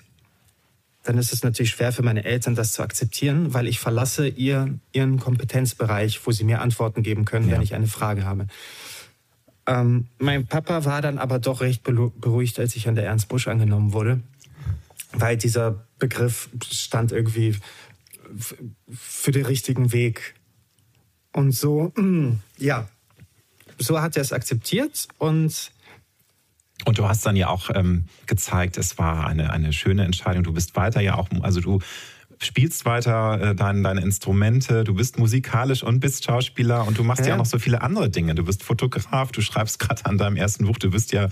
[SPEAKER 3] dann ist es natürlich schwer für meine Eltern, das zu akzeptieren, weil ich verlasse ihr, ihren Kompetenzbereich, wo sie mir Antworten geben können, ja. wenn ich eine Frage habe. Ähm, mein Papa war dann aber doch recht beruhigt, als ich an der Ernst Busch angenommen wurde, weil dieser Begriff stand irgendwie für den richtigen Weg. Und so, (clears throat) ja, so hat er es akzeptiert und
[SPEAKER 2] und du hast dann ja auch ähm, gezeigt, es war eine, eine schöne Entscheidung. Du bist weiter ja auch, also du spielst weiter äh, deine, deine Instrumente, du bist musikalisch und bist Schauspieler und du machst ja, ja noch so viele andere Dinge. Du bist Fotograf, du schreibst (laughs) gerade an deinem ersten Buch, du bist ja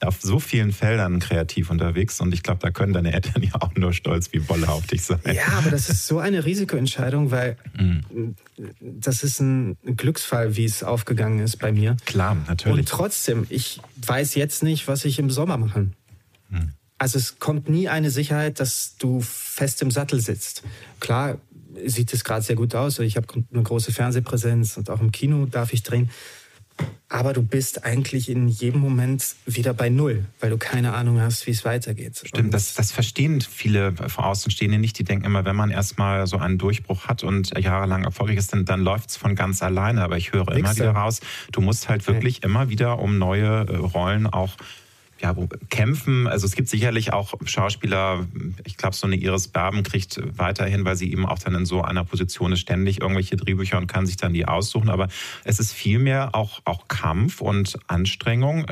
[SPEAKER 2] auf so vielen Feldern kreativ unterwegs und ich glaube, da können deine Eltern (laughs) ja auch nur stolz wie Wolle auf dich sein.
[SPEAKER 3] Ja, aber das ist so eine Risikoentscheidung, weil mhm. das ist ein Glücksfall, wie es aufgegangen ist bei mir.
[SPEAKER 2] Klar, natürlich.
[SPEAKER 3] Und trotzdem, ich weiß jetzt nicht, was ich im Sommer mache. Mhm. Also es kommt nie eine Sicherheit, dass du fest im Sattel sitzt. Klar sieht es gerade sehr gut aus. Ich habe eine große Fernsehpräsenz und auch im Kino darf ich drehen. Aber du bist eigentlich in jedem Moment wieder bei Null, weil du keine Ahnung hast, wie es weitergeht.
[SPEAKER 2] Stimmt, das, das verstehen viele von Außenstehende nicht. Die denken immer, wenn man erstmal so einen Durchbruch hat und jahrelang erfolgreich ist, dann, dann läuft es von ganz alleine. Aber ich höre Wichse. immer wieder raus, du musst halt wirklich okay. immer wieder um neue äh, Rollen auch ja, kämpfen. Also es gibt sicherlich auch Schauspieler, ich glaube, so eine Iris Berben kriegt weiterhin, weil sie eben auch dann in so einer Position ist, ständig irgendwelche Drehbücher und kann sich dann die aussuchen. Aber es ist vielmehr auch, auch Kampf und Anstrengung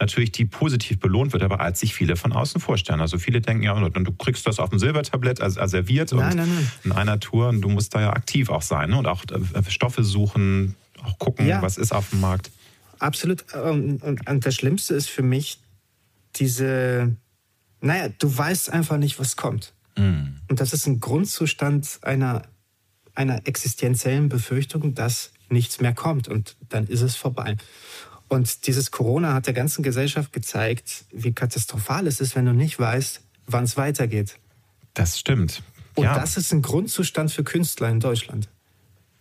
[SPEAKER 2] natürlich die positiv belohnt wird, aber als sich viele von außen vorstellen. Also viele denken ja, du kriegst das auf dem Silbertablett serviert nein, und nein, nein. in einer Tour und du musst da ja aktiv auch sein ne? und auch äh, Stoffe suchen, auch gucken, ja. was ist auf dem Markt.
[SPEAKER 3] Absolut. Und, und das Schlimmste ist für mich, diese, naja, du weißt einfach nicht, was kommt. Mhm. Und das ist ein Grundzustand einer, einer existenziellen Befürchtung, dass nichts mehr kommt und dann ist es vorbei. Und dieses Corona hat der ganzen Gesellschaft gezeigt, wie katastrophal es ist, wenn du nicht weißt, wann es weitergeht.
[SPEAKER 2] Das stimmt.
[SPEAKER 3] Und ja. das ist ein Grundzustand für Künstler in Deutschland.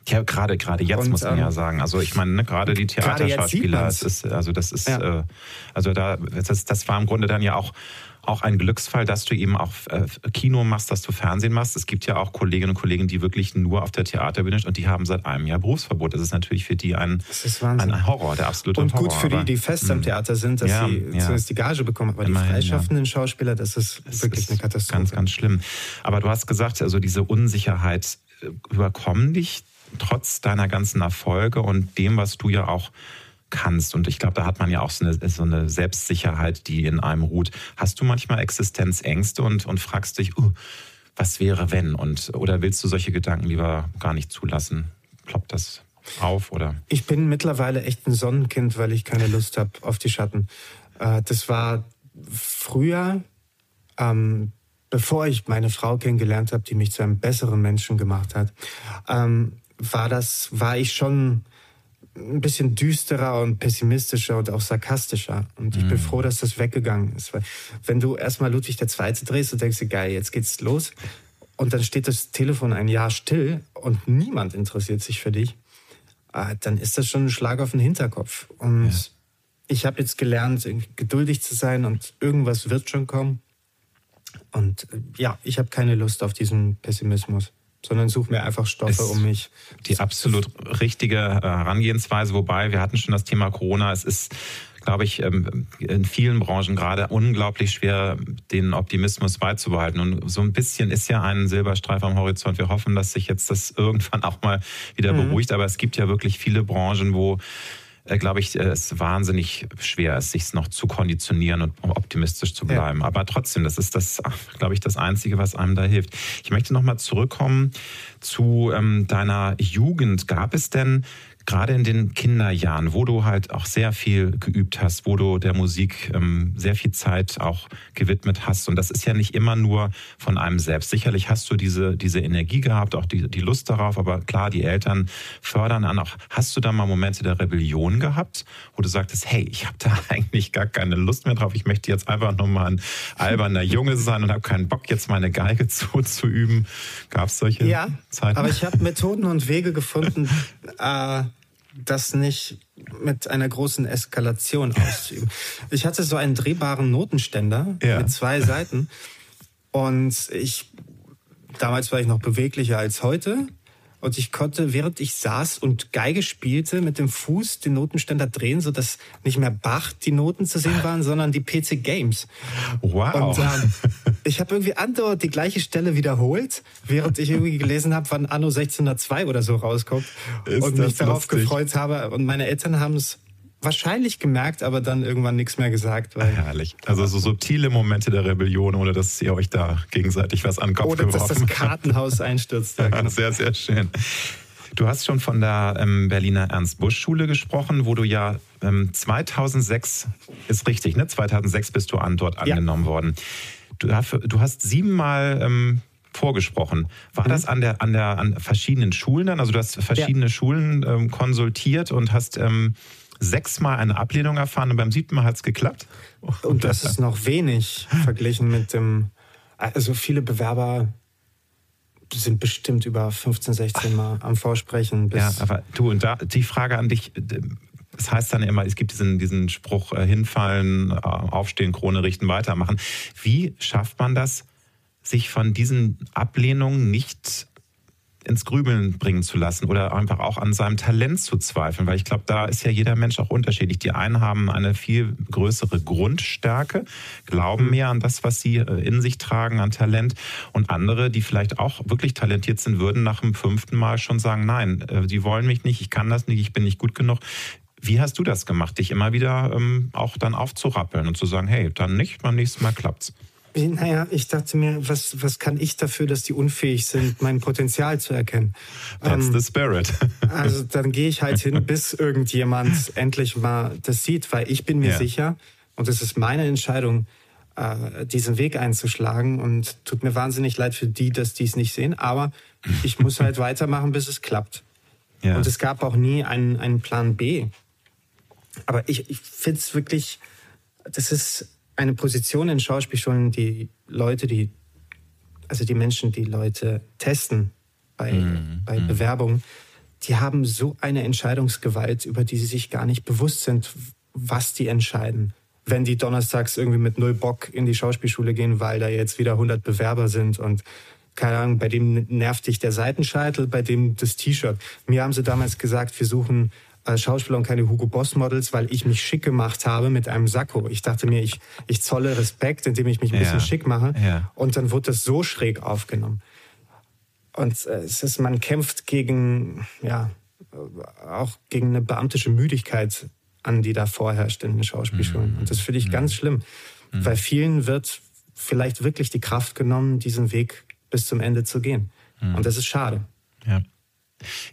[SPEAKER 2] Ja, gerade gerade jetzt und, muss man ähm, ja sagen. Also ich meine, ne, gerade die Theaterschauspieler, es ist, also das ist, ja. äh, also da, das, das war im Grunde dann ja auch auch ein Glücksfall, dass du eben auch äh, Kino machst, dass du Fernsehen machst. Es gibt ja auch Kolleginnen und Kollegen, die wirklich nur auf der Theaterbühne sind und die haben seit einem Jahr Berufsverbot. Das ist natürlich für die ein, ein Horror, der absolute
[SPEAKER 3] und
[SPEAKER 2] Horror.
[SPEAKER 3] Und gut für die, die fest am hm. Theater sind, dass ja, sie ja. zumindest die Gage bekommen. Aber Immerhin, die freischaffenden ja. Schauspieler, das ist das wirklich ist eine Katastrophe.
[SPEAKER 2] Ganz, ganz schlimm. Aber du hast gesagt, also diese Unsicherheit äh, überkommen dich trotz deiner ganzen Erfolge und dem, was du ja auch kannst. Und ich glaube, da hat man ja auch so eine, so eine, Selbstsicherheit, die in einem ruht. Hast du manchmal Existenzängste und, und fragst dich, uh, was wäre wenn? Und, oder willst du solche Gedanken lieber gar nicht zulassen? Ploppt das auf oder?
[SPEAKER 3] Ich bin mittlerweile echt ein Sonnenkind, weil ich keine Lust habe auf die Schatten. Äh, das war früher, ähm, bevor ich meine Frau kennengelernt habe, die mich zu einem besseren Menschen gemacht hat. Ähm, war das, war ich schon ein bisschen düsterer und pessimistischer und auch sarkastischer. Und ich bin mhm. froh, dass das weggegangen ist. Weil wenn du erstmal Ludwig II. drehst und denkst dir, geil, jetzt geht's los. Und dann steht das Telefon ein Jahr still und niemand interessiert sich für dich, ah, dann ist das schon ein Schlag auf den Hinterkopf. Und ja. ich habe jetzt gelernt, geduldig zu sein und irgendwas wird schon kommen. Und äh, ja, ich habe keine Lust auf diesen Pessimismus sondern suche mir einfach Stoffe um mich.
[SPEAKER 2] Die absolut richtige äh, Herangehensweise, wobei wir hatten schon das Thema Corona. Es ist glaube ich, ähm, in vielen Branchen gerade unglaublich schwer, den Optimismus beizubehalten. Und so ein bisschen ist ja ein Silberstreif am Horizont. Wir hoffen, dass sich jetzt das (laughs) irgendwann auch mal wieder mhm. beruhigt. Aber es gibt ja wirklich viele Branchen, wo äh, glaube ich, äh, es wahnsinnig schwer ist, sich noch zu konditionieren und optimistisch zu bleiben. Ja. Aber trotzdem, das ist das, (laughs) glaube ich, das Einzige, was einem da hilft. Ich möchte nochmal zurückkommen zu ähm, deiner Jugend. Gab es denn gerade in den Kinderjahren, wo du halt auch sehr viel geübt hast, wo du der Musik ähm, sehr viel Zeit auch gewidmet hast. Und das ist ja nicht immer nur von einem selbst. Sicherlich hast du diese, diese Energie gehabt, auch die, die Lust darauf, aber klar, die Eltern fördern an. Auch hast du da mal Momente der Rebellion gehabt, wo du sagtest, hey, ich habe da (laughs) eigentlich gar keine Lust mehr drauf. Ich möchte jetzt einfach nur mal ein alberner Junge sein und habe keinen Bock, jetzt meine Geige (laughs) zu, zu üben. Gab es solche
[SPEAKER 3] ja,
[SPEAKER 2] Zeiten?
[SPEAKER 3] Aber ich habe Methoden und Wege gefunden, (laughs) äh, das nicht mit einer großen Eskalation auszuüben. Ich hatte so einen drehbaren Notenständer ja. mit zwei Seiten und ich damals war ich noch beweglicher als heute und ich konnte, während ich saß und Geige spielte, mit dem Fuß den Notenständer drehen, so dass nicht mehr Bach die Noten zu sehen waren, sondern die PC Games.
[SPEAKER 2] Wow.
[SPEAKER 3] Und ähm, ich habe irgendwie andauernd die gleiche Stelle wiederholt, während ich irgendwie gelesen habe, wann Anno 1602 oder so rauskommt Ist und mich darauf lustig? gefreut habe. Und meine Eltern haben es wahrscheinlich gemerkt, aber dann irgendwann nichts mehr gesagt.
[SPEAKER 2] Herrlich. Also so subtile Momente der Rebellion, ohne dass ihr euch da gegenseitig was an den Kopf
[SPEAKER 3] Oder
[SPEAKER 2] geworfen
[SPEAKER 3] dass das Kartenhaus einstürzt.
[SPEAKER 2] Ja, (laughs) genau. Sehr, sehr schön. Du hast schon von der ähm, Berliner Ernst-Busch-Schule gesprochen, wo du ja ähm, 2006, ist richtig, ne? 2006 bist du an, dort angenommen ja. worden. Du, du, hast siebenmal ähm, vorgesprochen. War mhm. das an der an der an verschiedenen Schulen dann? Also du hast verschiedene ja. Schulen ähm, konsultiert und hast ähm, sechsmal eine Ablehnung erfahren und beim siebten Mal hat es geklappt.
[SPEAKER 3] Und das ist noch wenig verglichen mit dem. Also viele Bewerber sind bestimmt über 15, 16 Mal am Vorsprechen.
[SPEAKER 2] ja, aber du, und da die Frage an dich. Das heißt dann immer, es gibt diesen, diesen Spruch, äh, hinfallen, äh, aufstehen, Krone richten, weitermachen. Wie schafft man das, sich von diesen Ablehnungen nicht ins Grübeln bringen zu lassen oder einfach auch an seinem Talent zu zweifeln, weil ich glaube, da ist ja jeder Mensch auch unterschiedlich. Die einen haben eine viel größere Grundstärke, glauben mhm. mehr an das, was sie äh, in sich tragen, an Talent und andere, die vielleicht auch wirklich talentiert sind, würden nach dem fünften Mal schon sagen, nein, sie äh, wollen mich nicht, ich kann das nicht, ich bin nicht gut genug. Wie hast du das gemacht, dich immer wieder ähm, auch dann aufzurappeln und zu sagen, hey, dann nicht, beim nächsten Mal klappt's?
[SPEAKER 3] Naja, ich dachte mir, was, was kann ich dafür, dass die unfähig sind, mein Potenzial zu erkennen?
[SPEAKER 2] That's ähm, the spirit. (laughs)
[SPEAKER 3] also dann gehe ich halt hin, bis irgendjemand endlich mal das sieht, weil ich bin mir yeah. sicher, und es ist meine Entscheidung, äh, diesen Weg einzuschlagen. Und tut mir wahnsinnig leid für die, dass die es nicht sehen, aber ich muss halt (laughs) weitermachen, bis es klappt. Yeah. Und es gab auch nie einen, einen Plan B. Aber ich, ich finde es wirklich, das ist eine Position in Schauspielschulen, die Leute, die, also die Menschen, die Leute testen bei, mm, bei mm. Bewerbungen, die haben so eine Entscheidungsgewalt, über die sie sich gar nicht bewusst sind, was die entscheiden. Wenn die donnerstags irgendwie mit null Bock in die Schauspielschule gehen, weil da jetzt wieder 100 Bewerber sind und keine Ahnung, bei dem nervt dich der Seitenscheitel, bei dem das T-Shirt. Mir haben sie damals gesagt, wir suchen als Schauspieler und keine Hugo Boss Models, weil ich mich schick gemacht habe mit einem Sakko. Ich dachte mir, ich, ich zolle Respekt, indem ich mich ein bisschen schick mache. Ja. Und dann wurde das so schräg aufgenommen. Und äh, es ist, man kämpft gegen, ja, auch gegen eine beamtische Müdigkeit an, die da vorherrscht in den Schauspielschulen. Mhm. Und das finde ich mhm. ganz schlimm. Mhm. Weil vielen wird vielleicht wirklich die Kraft genommen, diesen Weg bis zum Ende zu gehen. Mhm. Und das ist schade.
[SPEAKER 2] Ja.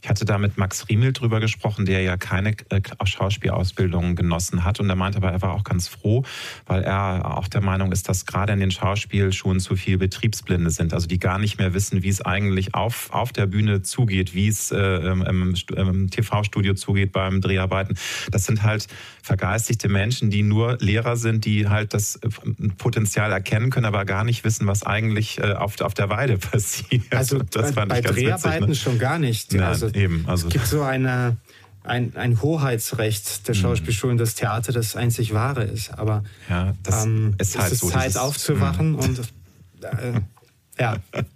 [SPEAKER 2] Ich hatte da mit Max Riemel drüber gesprochen, der ja keine äh, Schauspielausbildung genossen hat. Und er meinte aber, er war auch ganz froh, weil er auch der Meinung ist, dass gerade in den Schauspielschulen zu viel Betriebsblinde sind. Also die gar nicht mehr wissen, wie es eigentlich auf, auf der Bühne zugeht, wie es äh, im, im TV-Studio zugeht beim Dreharbeiten. Das sind halt vergeistigte Menschen, die nur Lehrer sind, die halt das äh, Potenzial erkennen können, aber gar nicht wissen, was eigentlich äh, auf, auf der Weide (laughs) passiert.
[SPEAKER 3] Also das bei, bei Dreharbeiten witzig, ne? schon gar nicht.
[SPEAKER 2] Nein, also, eben. Also
[SPEAKER 3] es gibt so eine, ein, ein Hoheitsrecht der mhm. Schauspielschulen, das Theater das einzig wahre ist. Aber
[SPEAKER 2] ja, das ähm, ist halt
[SPEAKER 3] es ist
[SPEAKER 2] so,
[SPEAKER 3] Zeit aufzuwachen mhm. und äh, ja. (laughs)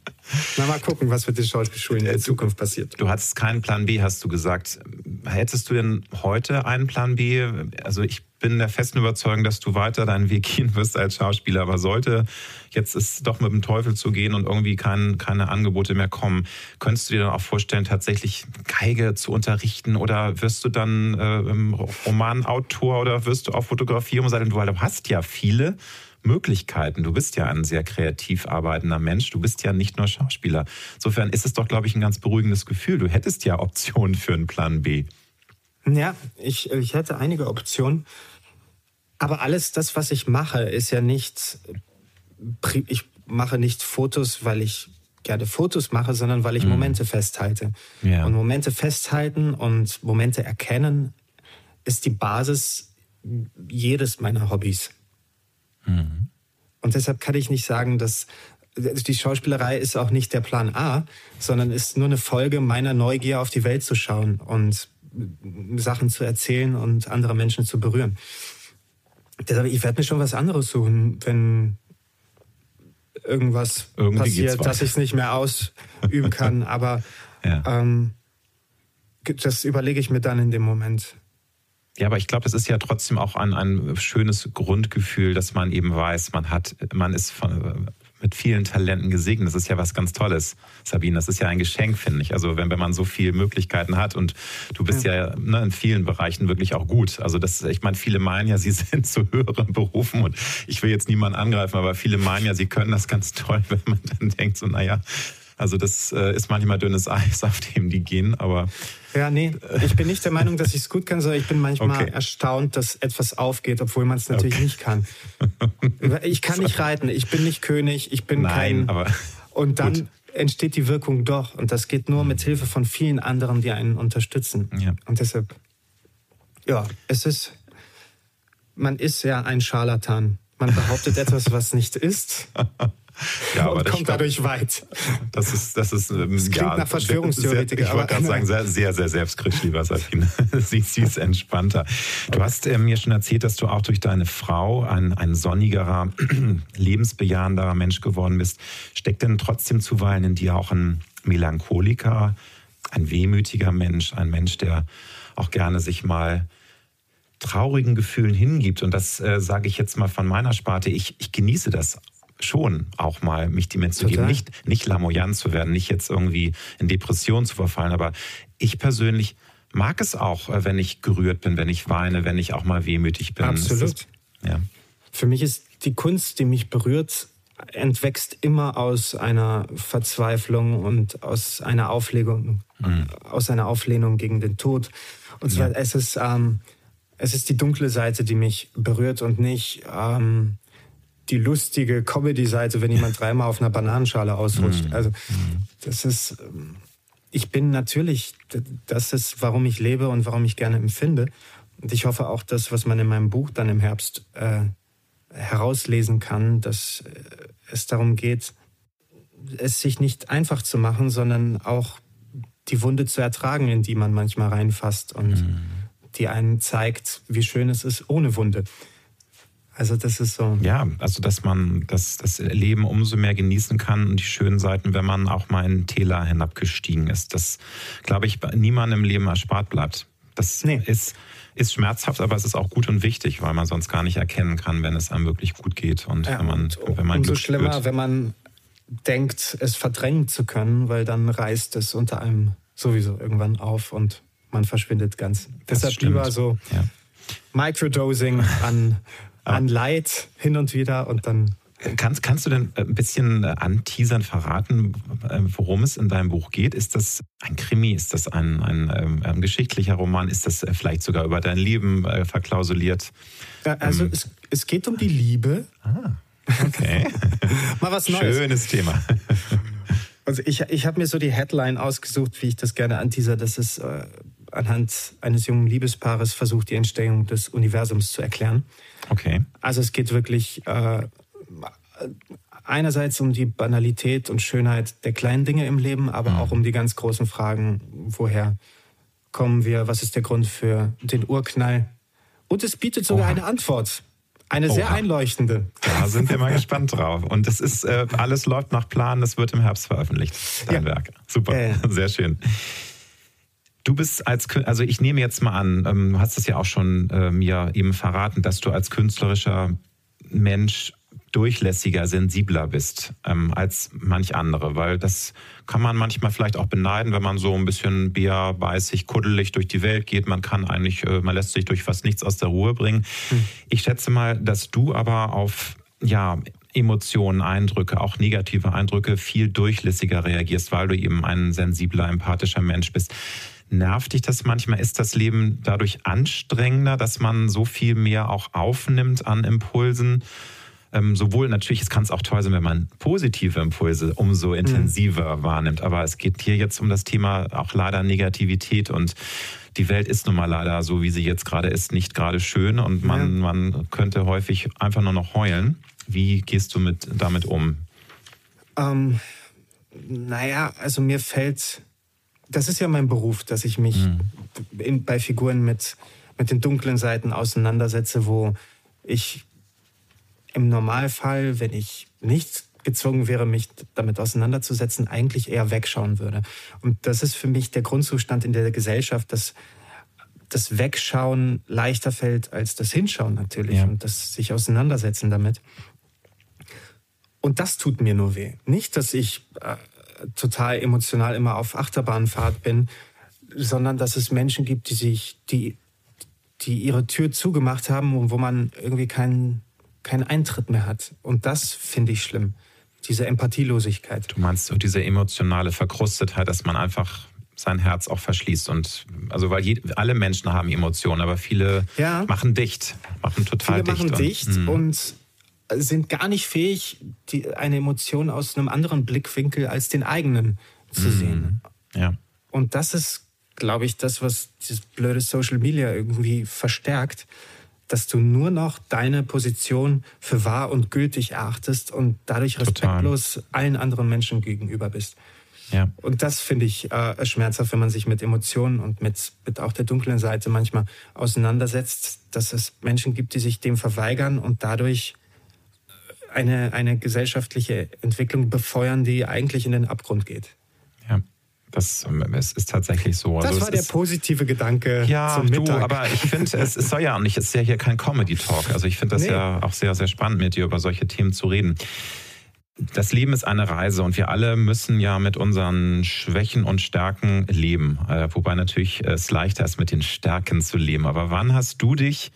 [SPEAKER 3] Na, mal gucken, was mit den Schauspielschulen in der Zukunft passiert.
[SPEAKER 2] Du hattest keinen Plan B, hast du gesagt. Hättest du denn heute einen Plan B? Also ich bin der festen Überzeugung, dass du weiter deinen Weg gehen wirst als Schauspieler. Aber sollte jetzt es doch mit dem Teufel zu gehen und irgendwie kein, keine Angebote mehr kommen, könntest du dir dann auch vorstellen, tatsächlich Geige zu unterrichten? Oder wirst du dann äh, Romanautor oder wirst du auch fotografieren und du hast ja viele Möglichkeiten. Du bist ja ein sehr kreativ arbeitender Mensch. Du bist ja nicht nur Schauspieler. Insofern ist es doch, glaube ich, ein ganz beruhigendes Gefühl. Du hättest ja Optionen für einen Plan B.
[SPEAKER 3] Ja, ich, ich hätte einige Optionen. Aber alles das, was ich mache, ist ja nicht, ich mache nicht Fotos, weil ich gerne Fotos mache, sondern weil ich mhm. Momente festhalte. Ja. Und Momente festhalten und Momente erkennen ist die Basis jedes meiner Hobbys. Mhm. Und deshalb kann ich nicht sagen, dass die Schauspielerei ist auch nicht der Plan A, sondern ist nur eine Folge meiner Neugier auf die Welt zu schauen und Sachen zu erzählen und andere Menschen zu berühren. Deshalb, ich werde mir schon was anderes suchen, wenn irgendwas Irgendwie passiert, dass ich es nicht mehr ausüben kann. (laughs) Aber ja. ähm, das überlege ich mir dann in dem Moment.
[SPEAKER 2] Ja, aber ich glaube, es ist ja trotzdem auch ein, ein schönes Grundgefühl, dass man eben weiß, man hat, man ist von, mit vielen Talenten gesegnet. Das ist ja was ganz Tolles, Sabine. Das ist ja ein Geschenk, finde ich. Also wenn, wenn man so viele Möglichkeiten hat und du bist ja, ja ne, in vielen Bereichen wirklich auch gut. Also das, ich meine, viele meinen ja, sie (laughs) sind zu höheren Berufen und ich will jetzt niemanden angreifen, aber viele meinen ja, sie können das ganz toll, (laughs) wenn man dann denkt, so naja, also das äh, ist manchmal dünnes Eis, (laughs) auf dem die gehen, aber
[SPEAKER 3] ja, nee, ich bin nicht der Meinung, dass ich es gut kann, sondern ich bin manchmal okay. erstaunt, dass etwas aufgeht, obwohl man es natürlich okay. nicht kann. (laughs) Ich kann nicht reiten, ich bin nicht König, ich bin Nein, kein... aber (laughs) und dann gut. entsteht die Wirkung doch. Und das geht nur mit Hilfe von vielen anderen, die einen unterstützen. Ja. Und deshalb, ja, es ist, man ist ja ein Scharlatan. Man behauptet etwas, was nicht ist. Ja, aber und kommt dadurch weit.
[SPEAKER 2] Das ist, das ist, ähm,
[SPEAKER 3] das klingt ja, nach Verschwörungstheoretiker.
[SPEAKER 2] Sehr, ich wollte gerade sagen, (laughs) sehr, sehr, sehr selbstkritisch, lieber Sabine. (laughs) sie, sie ist entspannter. Du hast äh, mir schon erzählt, dass du auch durch deine Frau ein, ein sonnigerer, (clears throat) lebensbejahenderer Mensch geworden bist. Steckt denn trotzdem zuweilen in dir auch ein Melancholiker, ein wehmütiger Mensch, ein Mensch, der auch gerne sich mal traurigen Gefühlen hingibt. Und das äh, sage ich jetzt mal von meiner Sparte. Ich, ich genieße das schon auch mal mich Demenz zu geben. Nicht, nicht lamoyant zu werden, nicht jetzt irgendwie in Depression zu verfallen, aber ich persönlich mag es auch, äh, wenn ich gerührt bin, wenn ich weine, wenn ich auch mal wehmütig bin.
[SPEAKER 3] Absolut. Das, ja. Für mich ist die Kunst, die mich berührt, entwächst immer aus einer Verzweiflung und aus einer Auflegung, mhm. aus einer Auflehnung gegen den Tod. Und zwar, ja. es ist, ähm, es ist die dunkle Seite, die mich berührt und nicht ähm, die lustige Comedy-Seite, wenn jemand (laughs) dreimal auf einer Bananenschale ausrutscht. Mhm. Also das ist, ähm, ich bin natürlich, das ist, warum ich lebe und warum ich gerne empfinde. Und ich hoffe auch, dass, was man in meinem Buch dann im Herbst äh, herauslesen kann, dass äh, es darum geht, es sich nicht einfach zu machen, sondern auch die Wunde zu ertragen, in die man manchmal reinfasst und mhm. die einen zeigt, wie schön es ist ohne Wunde. Also das ist so.
[SPEAKER 2] Ja, also dass man das, das Leben umso mehr genießen kann und die schönen Seiten, wenn man auch mal in Täler hinabgestiegen ist. Das, glaube ich, niemandem im Leben erspart bleibt. Das nee. ist, ist schmerzhaft, aber es ist auch gut und wichtig, weil man sonst gar nicht erkennen kann, wenn es einem wirklich gut geht und ja, wenn man, und, wenn man
[SPEAKER 3] umso schlimmer, spürt. wenn man denkt, es verdrängen zu können, weil dann reißt es unter einem sowieso irgendwann auf und man verschwindet ganz. Das Deshalb stimmt. lieber so ja. Microdosing an an Leid hin und wieder und dann.
[SPEAKER 2] Kannst, kannst du denn ein bisschen anteasern, verraten, äh, worum es in deinem Buch geht? Ist das ein Krimi? Ist das ein, ein, ein ähm, geschichtlicher Roman? Ist das äh, vielleicht sogar über dein Leben äh, verklausuliert?
[SPEAKER 3] Also ähm. es, es geht um die Liebe.
[SPEAKER 2] Ah, okay. (laughs)
[SPEAKER 3] Mal was Neues.
[SPEAKER 2] Schönes Thema.
[SPEAKER 3] Also ich, ich habe mir so die Headline ausgesucht, wie ich das gerne anteaser. Das ist äh, anhand eines jungen Liebespaares versucht, die Entstehung des Universums zu erklären.
[SPEAKER 2] Okay.
[SPEAKER 3] Also es geht wirklich äh, einerseits um die Banalität und Schönheit der kleinen Dinge im Leben, aber mhm. auch um die ganz großen Fragen, woher kommen wir, was ist der Grund für den Urknall? Und es bietet sogar Oha. eine Antwort. Eine Oha. sehr einleuchtende.
[SPEAKER 2] Da sind wir mal gespannt drauf. Und es ist, äh, alles läuft nach Plan, das wird im Herbst veröffentlicht, dein ja. Werk. Super, äh. sehr schön. Du bist als, also ich nehme jetzt mal an, ähm, du hast es ja auch schon äh, mir eben verraten, dass du als künstlerischer Mensch durchlässiger, sensibler bist ähm, als manch andere, weil das kann man manchmal vielleicht auch beneiden, wenn man so ein bisschen bärbeißig, kuddelig durch die Welt geht. Man kann eigentlich, äh, man lässt sich durch fast nichts aus der Ruhe bringen. Hm. Ich schätze mal, dass du aber auf ja Emotionen, Eindrücke, auch negative Eindrücke viel durchlässiger reagierst, weil du eben ein sensibler, empathischer Mensch bist. Nervt dich das manchmal? Ist das Leben dadurch anstrengender, dass man so viel mehr auch aufnimmt an Impulsen? Ähm, sowohl natürlich, es kann es auch toll sein, wenn man positive Impulse umso mhm. intensiver mhm. wahrnimmt. Aber es geht hier jetzt um das Thema auch leider Negativität und die Welt ist nun mal leider so, wie sie jetzt gerade ist, nicht gerade schön und man, ja. man könnte häufig einfach nur noch heulen. Wie gehst du mit, damit um?
[SPEAKER 3] Ähm, naja, also mir fällt, das ist ja mein Beruf, dass ich mich mhm. in, bei Figuren mit, mit den dunklen Seiten auseinandersetze, wo ich im Normalfall, wenn ich nicht gezwungen wäre, mich damit auseinanderzusetzen, eigentlich eher wegschauen würde. Und das ist für mich der Grundzustand in der Gesellschaft, dass das Wegschauen leichter fällt als das Hinschauen natürlich ja. und das sich auseinandersetzen damit. Und das tut mir nur weh. Nicht, dass ich äh, total emotional immer auf Achterbahnfahrt bin, sondern dass es Menschen gibt, die sich, die, die ihre Tür zugemacht haben und wo man irgendwie keinen keinen Eintritt mehr hat. Und das finde ich schlimm. Diese Empathielosigkeit.
[SPEAKER 2] Du meinst so diese emotionale Verkrustetheit, dass man einfach sein Herz auch verschließt und also weil je, alle Menschen haben Emotionen, aber viele ja. machen dicht, machen total
[SPEAKER 3] viele
[SPEAKER 2] dicht.
[SPEAKER 3] Viele machen dicht und, und, sind gar nicht fähig, die, eine Emotion aus einem anderen Blickwinkel als den eigenen zu mhm. sehen.
[SPEAKER 2] Ja.
[SPEAKER 3] Und das ist, glaube ich, das, was dieses blöde Social Media irgendwie verstärkt dass du nur noch deine Position für wahr und gültig erachtest und dadurch respektlos Total. allen anderen Menschen gegenüber bist.
[SPEAKER 2] Ja.
[SPEAKER 3] Und das finde ich äh, schmerzhaft, wenn man sich mit Emotionen und mit, mit auch der dunklen Seite manchmal auseinandersetzt, dass es Menschen gibt, die sich dem verweigern und dadurch eine, eine gesellschaftliche Entwicklung befeuern, die eigentlich in den Abgrund geht.
[SPEAKER 2] Ja. Das es ist tatsächlich so.
[SPEAKER 3] Das
[SPEAKER 2] also
[SPEAKER 3] war der
[SPEAKER 2] ist,
[SPEAKER 3] positive Gedanke
[SPEAKER 2] ja, zum Mittag. Du, aber ich finde, es, es soll ja nicht, es ist ja hier kein Comedy-Talk. Also ich finde das nee. ja auch sehr, sehr spannend, mit dir über solche Themen zu reden. Das Leben ist eine Reise und wir alle müssen ja mit unseren Schwächen und Stärken leben. Äh, wobei natürlich es leichter ist, mit den Stärken zu leben. Aber wann hast du dich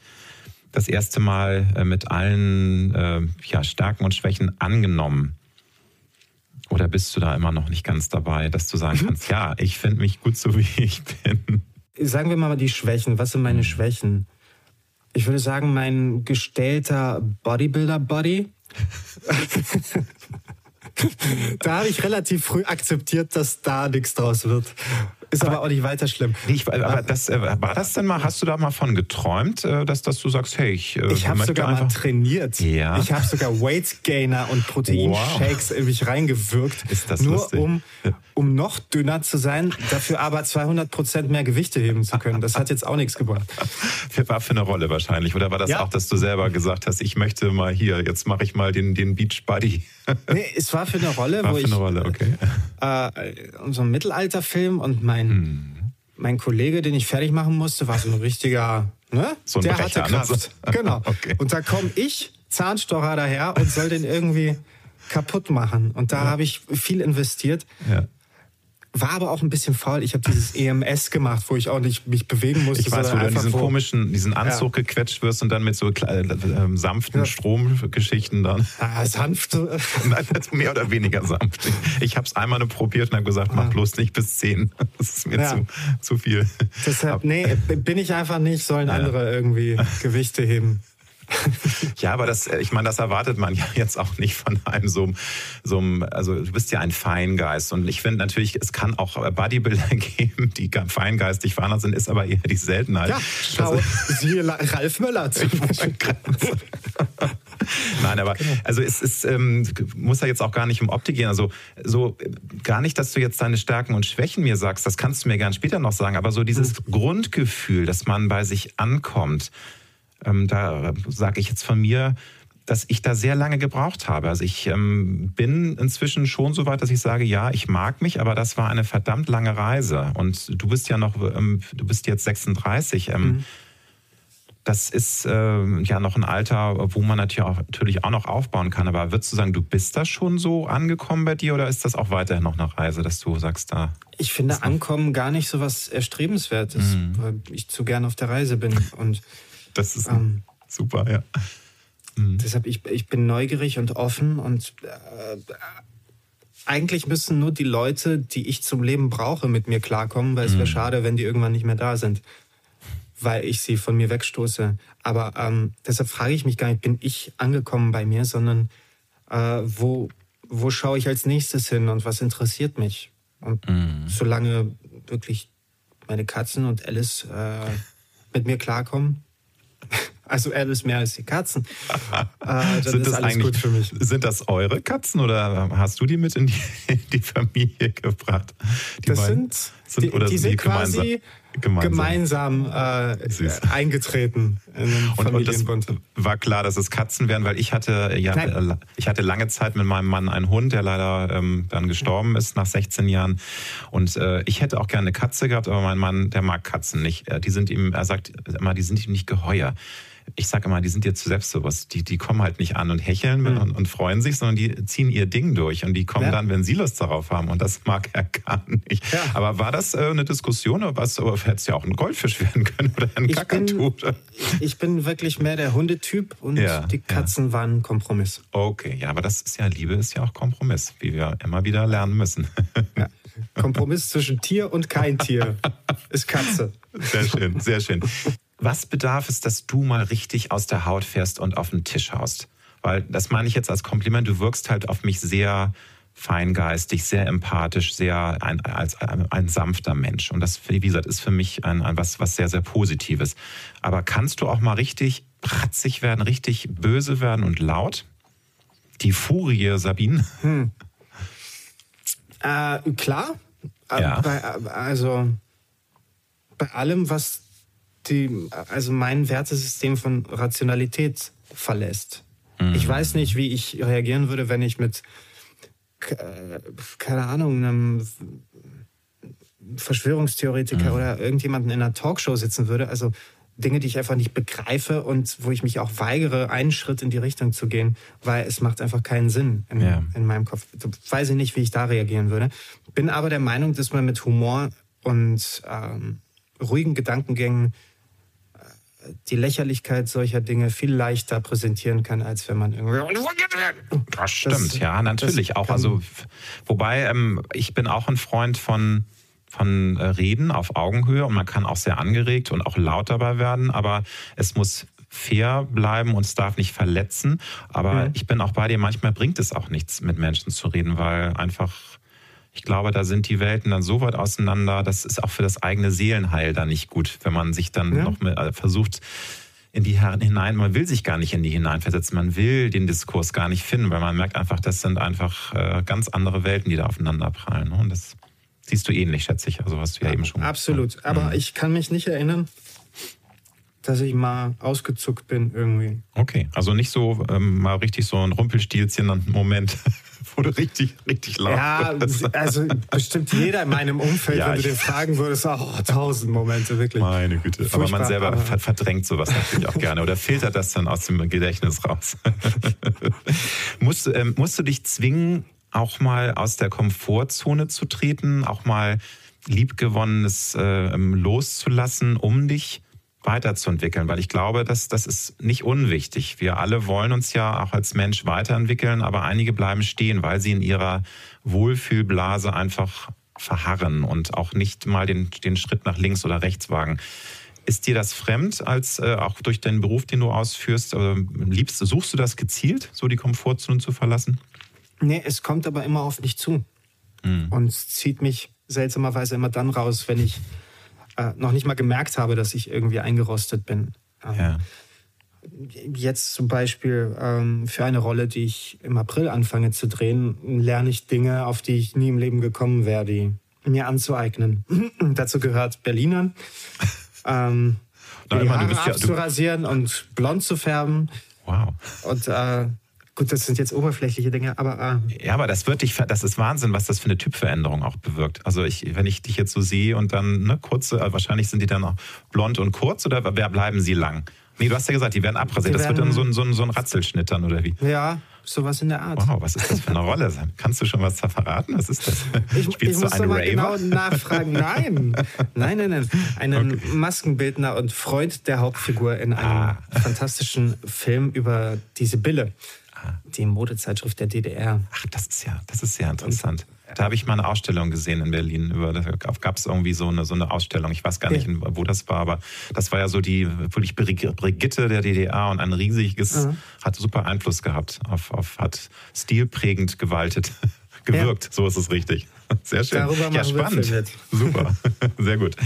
[SPEAKER 2] das erste Mal äh, mit allen äh, ja, Stärken und Schwächen angenommen? Oder bist du da immer noch nicht ganz dabei, dass du sagen kannst, ja, ich finde mich gut so, (laughs) wie ich bin?
[SPEAKER 3] Sagen wir mal die Schwächen. Was sind meine Schwächen? Ich würde sagen, mein gestellter Bodybuilder-Body. (laughs) (laughs) da habe ich relativ früh akzeptiert, dass da nichts draus wird. Ist aber, aber, auch nicht weiter schlimm.
[SPEAKER 2] Ich, aber das, äh, war das denn mal, hast du da mal von geträumt, äh, dass, dass du sagst, hey, ich.
[SPEAKER 3] Äh, ich habe sogar mal trainiert.
[SPEAKER 2] Ja.
[SPEAKER 3] Ich habe sogar Weight Gainer und Proteinshakes wow. in mich reingewirkt.
[SPEAKER 2] Ist das
[SPEAKER 3] nur
[SPEAKER 2] lustig?
[SPEAKER 3] um, um noch dünner zu sein, dafür aber 200 Prozent mehr Gewichte heben zu können. Das hat jetzt auch nichts gebracht. (laughs)
[SPEAKER 2] War für eine Rolle wahrscheinlich. Oder war das ja. auch, dass du selber gesagt hast, ich möchte mal hier, jetzt mache ich mal den, den Beach Buddy?
[SPEAKER 3] nee, es war für eine Rolle,
[SPEAKER 2] war
[SPEAKER 3] wo
[SPEAKER 2] für
[SPEAKER 3] ich.
[SPEAKER 2] Eine Rolle, okay.
[SPEAKER 3] Äh, so ein Mittelalterfilm und mein, hm. mein Kollege, den ich fertig machen musste, war so ein richtiger, ne?
[SPEAKER 2] So ein
[SPEAKER 3] Der
[SPEAKER 2] Brecher,
[SPEAKER 3] hatte Kraft.
[SPEAKER 2] Ne? (laughs)
[SPEAKER 3] Genau.
[SPEAKER 2] okay.
[SPEAKER 3] Und da komme ich, Zahnstocher daher und soll den irgendwie kaputt machen. Und da ja. habe ich viel investiert.
[SPEAKER 2] Ja.
[SPEAKER 3] War aber auch ein bisschen faul. Ich habe dieses EMS gemacht, wo ich auch nicht mich bewegen musste.
[SPEAKER 2] Ich weiß, wo du in diesen komischen, diesen Anzug ja. gequetscht wirst und dann mit so äh, äh, sanften ja. Stromgeschichten dann. (laughs)
[SPEAKER 3] Ah, sanft. (laughs)
[SPEAKER 2] Nein, mehr oder weniger sanft. Ich habe es einmal nur probiert und habe gesagt, mach bloß nicht bis zehn. (laughs) Das ist mir ja. zu, zu viel.
[SPEAKER 3] Deshalb, nee, bin ich einfach nicht, sollen andere irgendwie Gewichte heben. (laughs)
[SPEAKER 2] ja, aber das, äh, ich meine, das erwartet man ja jetzt auch nicht von einem so, so einem, also du bist ja ein Feingeist und ich finde natürlich, es kann auch Bodybuilder (laughs) geben, die feingeistig veranlagt sind, ist aber eher die Seltenheit.
[SPEAKER 3] Ja, schau, (laughs) siehe Ralf Möller zum
[SPEAKER 2] Nein, aber genau. also es ist, ähm, muss ja jetzt auch gar nicht um Optik gehen. Also so gar nicht, dass du jetzt deine Stärken und Schwächen mir sagst, das kannst du mir gern später noch sagen, aber so dieses mhm. Grundgefühl, dass man bei sich ankommt, ähm, da sage ich jetzt von mir, dass ich da sehr lange gebraucht habe. Also ich ähm, bin inzwischen schon so weit, dass ich sage, ja, ich mag mich, aber das war eine verdammt lange Reise. Und du bist ja noch, ähm, du bist jetzt 36. Ähm, mhm. Das ist äh, ja noch ein Alter, wo man natürlich auch, natürlich auch noch aufbauen kann. Aber würdest du sagen, du bist da schon so angekommen bei dir oder ist das auch weiterhin noch eine Reise, dass du sagst, da.
[SPEAKER 3] Ich finde Ankommen gar nicht so was Erstrebenswertes, mhm. weil ich zu gern auf der Reise bin. Und
[SPEAKER 2] das ist ähm, super, ja.
[SPEAKER 3] Mhm. Deshalb, ich, ich bin neugierig und offen und äh, eigentlich müssen nur die Leute, die ich zum Leben brauche, mit mir klarkommen, weil es wäre mhm. schade, wenn die irgendwann nicht mehr da sind, weil ich sie von mir wegstoße. Aber ähm, deshalb frage ich mich gar nicht, bin ich angekommen bei mir, sondern äh, wo, wo schaue ich als nächstes hin und was interessiert mich? Und mhm. solange wirklich meine Katzen und Alice äh, mit mir klarkommen, also Alice mehr als die Katzen. (laughs)
[SPEAKER 2] Äh, sind das eigentlich, Sind das eure Katzen oder hast du die mit in die, in (laughs) die Familie gebracht?
[SPEAKER 3] Die das sind, sind, die, die sind quasi gemeinsam, gemeinsam äh, eingetreten in den und, und das
[SPEAKER 2] war klar, dass es Katzen wären, weil ich hatte, ja, ich hatte lange Zeit mit meinem Mann einen Hund, der leider ähm, dann gestorben ist nach 16 Jahren. Und äh, ich hätte auch gerne eine Katze gehabt, aber mein Mann, der mag Katzen nicht. Äh, die sind ihm, er sagt immer, die sind ihm nicht geheuer ich sage immer, die sind jetzt zu selbstbewusst. Die, die kommen halt nicht an und hecheln mhm. und, und, freuen sich, sondern die ziehen ihr Ding durch und die kommen ja. dann, wenn sie Lust darauf haben. Und das mag er gar nicht. Ja. Aber war das äh, eine Diskussion oder was? Oder hätte es ja auch ein Goldfisch werden können oder ein Kakadu?
[SPEAKER 3] Ich bin wirklich mehr der Hundetyp und ja, die Katzen waren Kompromiss.
[SPEAKER 2] Okay, ja, aber das ist ja, Liebe ist ja auch Kompromiss, wie wir immer wieder lernen müssen.
[SPEAKER 3] Kompromiss zwischen Tier und kein Tier ist Katze.
[SPEAKER 2] Sehr schön, sehr schön. Was bedarf es, dass du mal richtig aus der Haut fährst und auf den Tisch haust? Weil das meine ich jetzt als Kompliment. Du wirkst halt auf mich sehr feingeistig, sehr empathisch, sehr ein, als ein, ein, sanfter Mensch. Und das, wie gesagt, ist für mich ein, ein, was, was sehr, sehr Positives. Aber kannst du auch mal richtig pratzig werden, richtig böse werden und laut? Die Furie, Sabine? Hm.
[SPEAKER 3] Äh, klar. Ja. Bei, also bei allem, was die, also mein Wertesystem von Rationalität verlässt. Mhm. Ich weiß nicht, wie ich reagieren würde, wenn ich mit, keine Ahnung, einem Verschwörungstheoretiker mhm. oder irgendjemanden in einer Talkshow sitzen würde. Also Dinge, die ich einfach nicht begreife und wo ich mich auch weigere, einen Schritt in die Richtung zu gehen, weil es macht einfach keinen Sinn in, ja. in meinem Kopf. Weiß ich nicht, wie ich da reagieren würde. Bin aber der Meinung, dass man mit Humor und ähm, ruhigen Gedankengängen die Lächerlichkeit solcher Dinge viel leichter präsentieren kann, als wenn man irgendwie.
[SPEAKER 2] Das stimmt, das, ja, natürlich auch. Also, wobei ähm, ich bin auch ein Freund von von äh, Reden auf Augenhöhe und man kann auch sehr angeregt und auch laut dabei werden, aber es muss fair bleiben und es darf nicht verletzen. Aber mhm. ich bin auch bei dir, manchmal bringt es auch nichts, mit Menschen zu reden, weil einfach ich glaube, da sind die Welten dann so weit auseinander, das ist auch für das eigene Seelenheil dann nicht gut, wenn man sich dann ja. noch mit, also versucht, in die Herren hinein, man will sich gar nicht in die hineinversetzen, man will den Diskurs gar nicht finden, weil man merkt einfach, das sind einfach äh, ganz andere Welten, die da aufeinander prallen. Ne? Und das siehst du ähnlich, schätze ich. Also hast du ja, ja eben schon.
[SPEAKER 3] Absolut. Gesagt. Aber mhm. ich kann mich nicht erinnern, dass ich mal ausgezuckt bin irgendwie.
[SPEAKER 2] Okay, also nicht so ähm, mal richtig so ein Rumpelstilzchen Moment (laughs) du richtig, richtig laut
[SPEAKER 3] Ja, also bestimmt jeder in meinem Umfeld, ja, wenn du den fragen würdest, oh, tausend Momente, wirklich.
[SPEAKER 2] Meine Güte. Furchtbar, aber man selber aber verdrängt sowas natürlich auch gerne oder filtert das dann aus dem Gedächtnis raus. (laughs) musst, ähm, musst du dich zwingen, auch mal aus der Komfortzone zu treten, auch mal Liebgewonnenes äh, loszulassen, um dich weiterzuentwickeln, weil ich glaube, dass das ist nicht unwichtig. Wir alle wollen uns ja auch als Mensch weiterentwickeln, aber einige bleiben stehen, weil sie in ihrer Wohlfühlblase einfach verharren und auch nicht mal den, den Schritt nach links oder rechts wagen. Ist dir das fremd, als äh, auch durch den Beruf, den du ausführst? Äh, liebst, suchst du das gezielt, so die Komfortzone zu verlassen?
[SPEAKER 3] Nee, es kommt aber immer auf mich zu. Mhm. Und es zieht mich seltsamerweise immer dann raus, wenn ich äh, noch nicht mal gemerkt habe, dass ich irgendwie eingerostet bin. Ähm, ja. Jetzt zum Beispiel ähm, für eine Rolle, die ich im April anfange zu drehen, lerne ich Dinge, auf die ich nie im Leben gekommen wäre, die mir anzueignen. (clears throat) Dazu gehört Berlinern. (laughs) Ähm, die Haare ja, abzurasieren und blond zu färben.
[SPEAKER 2] Wow.
[SPEAKER 3] Und äh, Gut, das sind jetzt oberflächliche Dinge, aber.
[SPEAKER 2] Äh ja, aber das wird dich, das ist Wahnsinn, was das für eine Typveränderung auch bewirkt. Also ich, wenn ich dich jetzt so sehe und dann ne, kurze, äh, wahrscheinlich sind die dann auch blond und kurz oder wer bleiben sie lang? Nee, du hast ja gesagt, die werden abrasiert. Die das werden, wird dann so ein, so, ein, so ein Ratzelschnitt dann, oder wie?
[SPEAKER 3] Ja, sowas in der Art.
[SPEAKER 2] Wow, was ist das für eine Rolle? Kannst du schon was da verraten? Was ist das?
[SPEAKER 3] Ich, Spielst ich muss du einen Raver? genau nachfragen. Nein, nein, nein, nein. Einen okay. Maskenbildner und Freund der Hauptfigur in einem ah. fantastischen Film über diese Bille. Die Modezeitschrift der DDR.
[SPEAKER 2] Ach, das ist ja, das ist sehr interessant. Da habe ich mal eine Ausstellung gesehen in Berlin. Über, da gab es irgendwie so eine, so eine Ausstellung. Ich weiß gar nicht, ja. wo das war, aber das war ja so die wirklich Brigitte der DDR und ein riesiges, mhm. hat super Einfluss gehabt, auf, auf hat stilprägend gewaltet, (laughs) gewirkt. Ja. So ist es richtig. Sehr schön.
[SPEAKER 3] Darüber ja, spannend.
[SPEAKER 2] Super. (laughs) Sehr gut.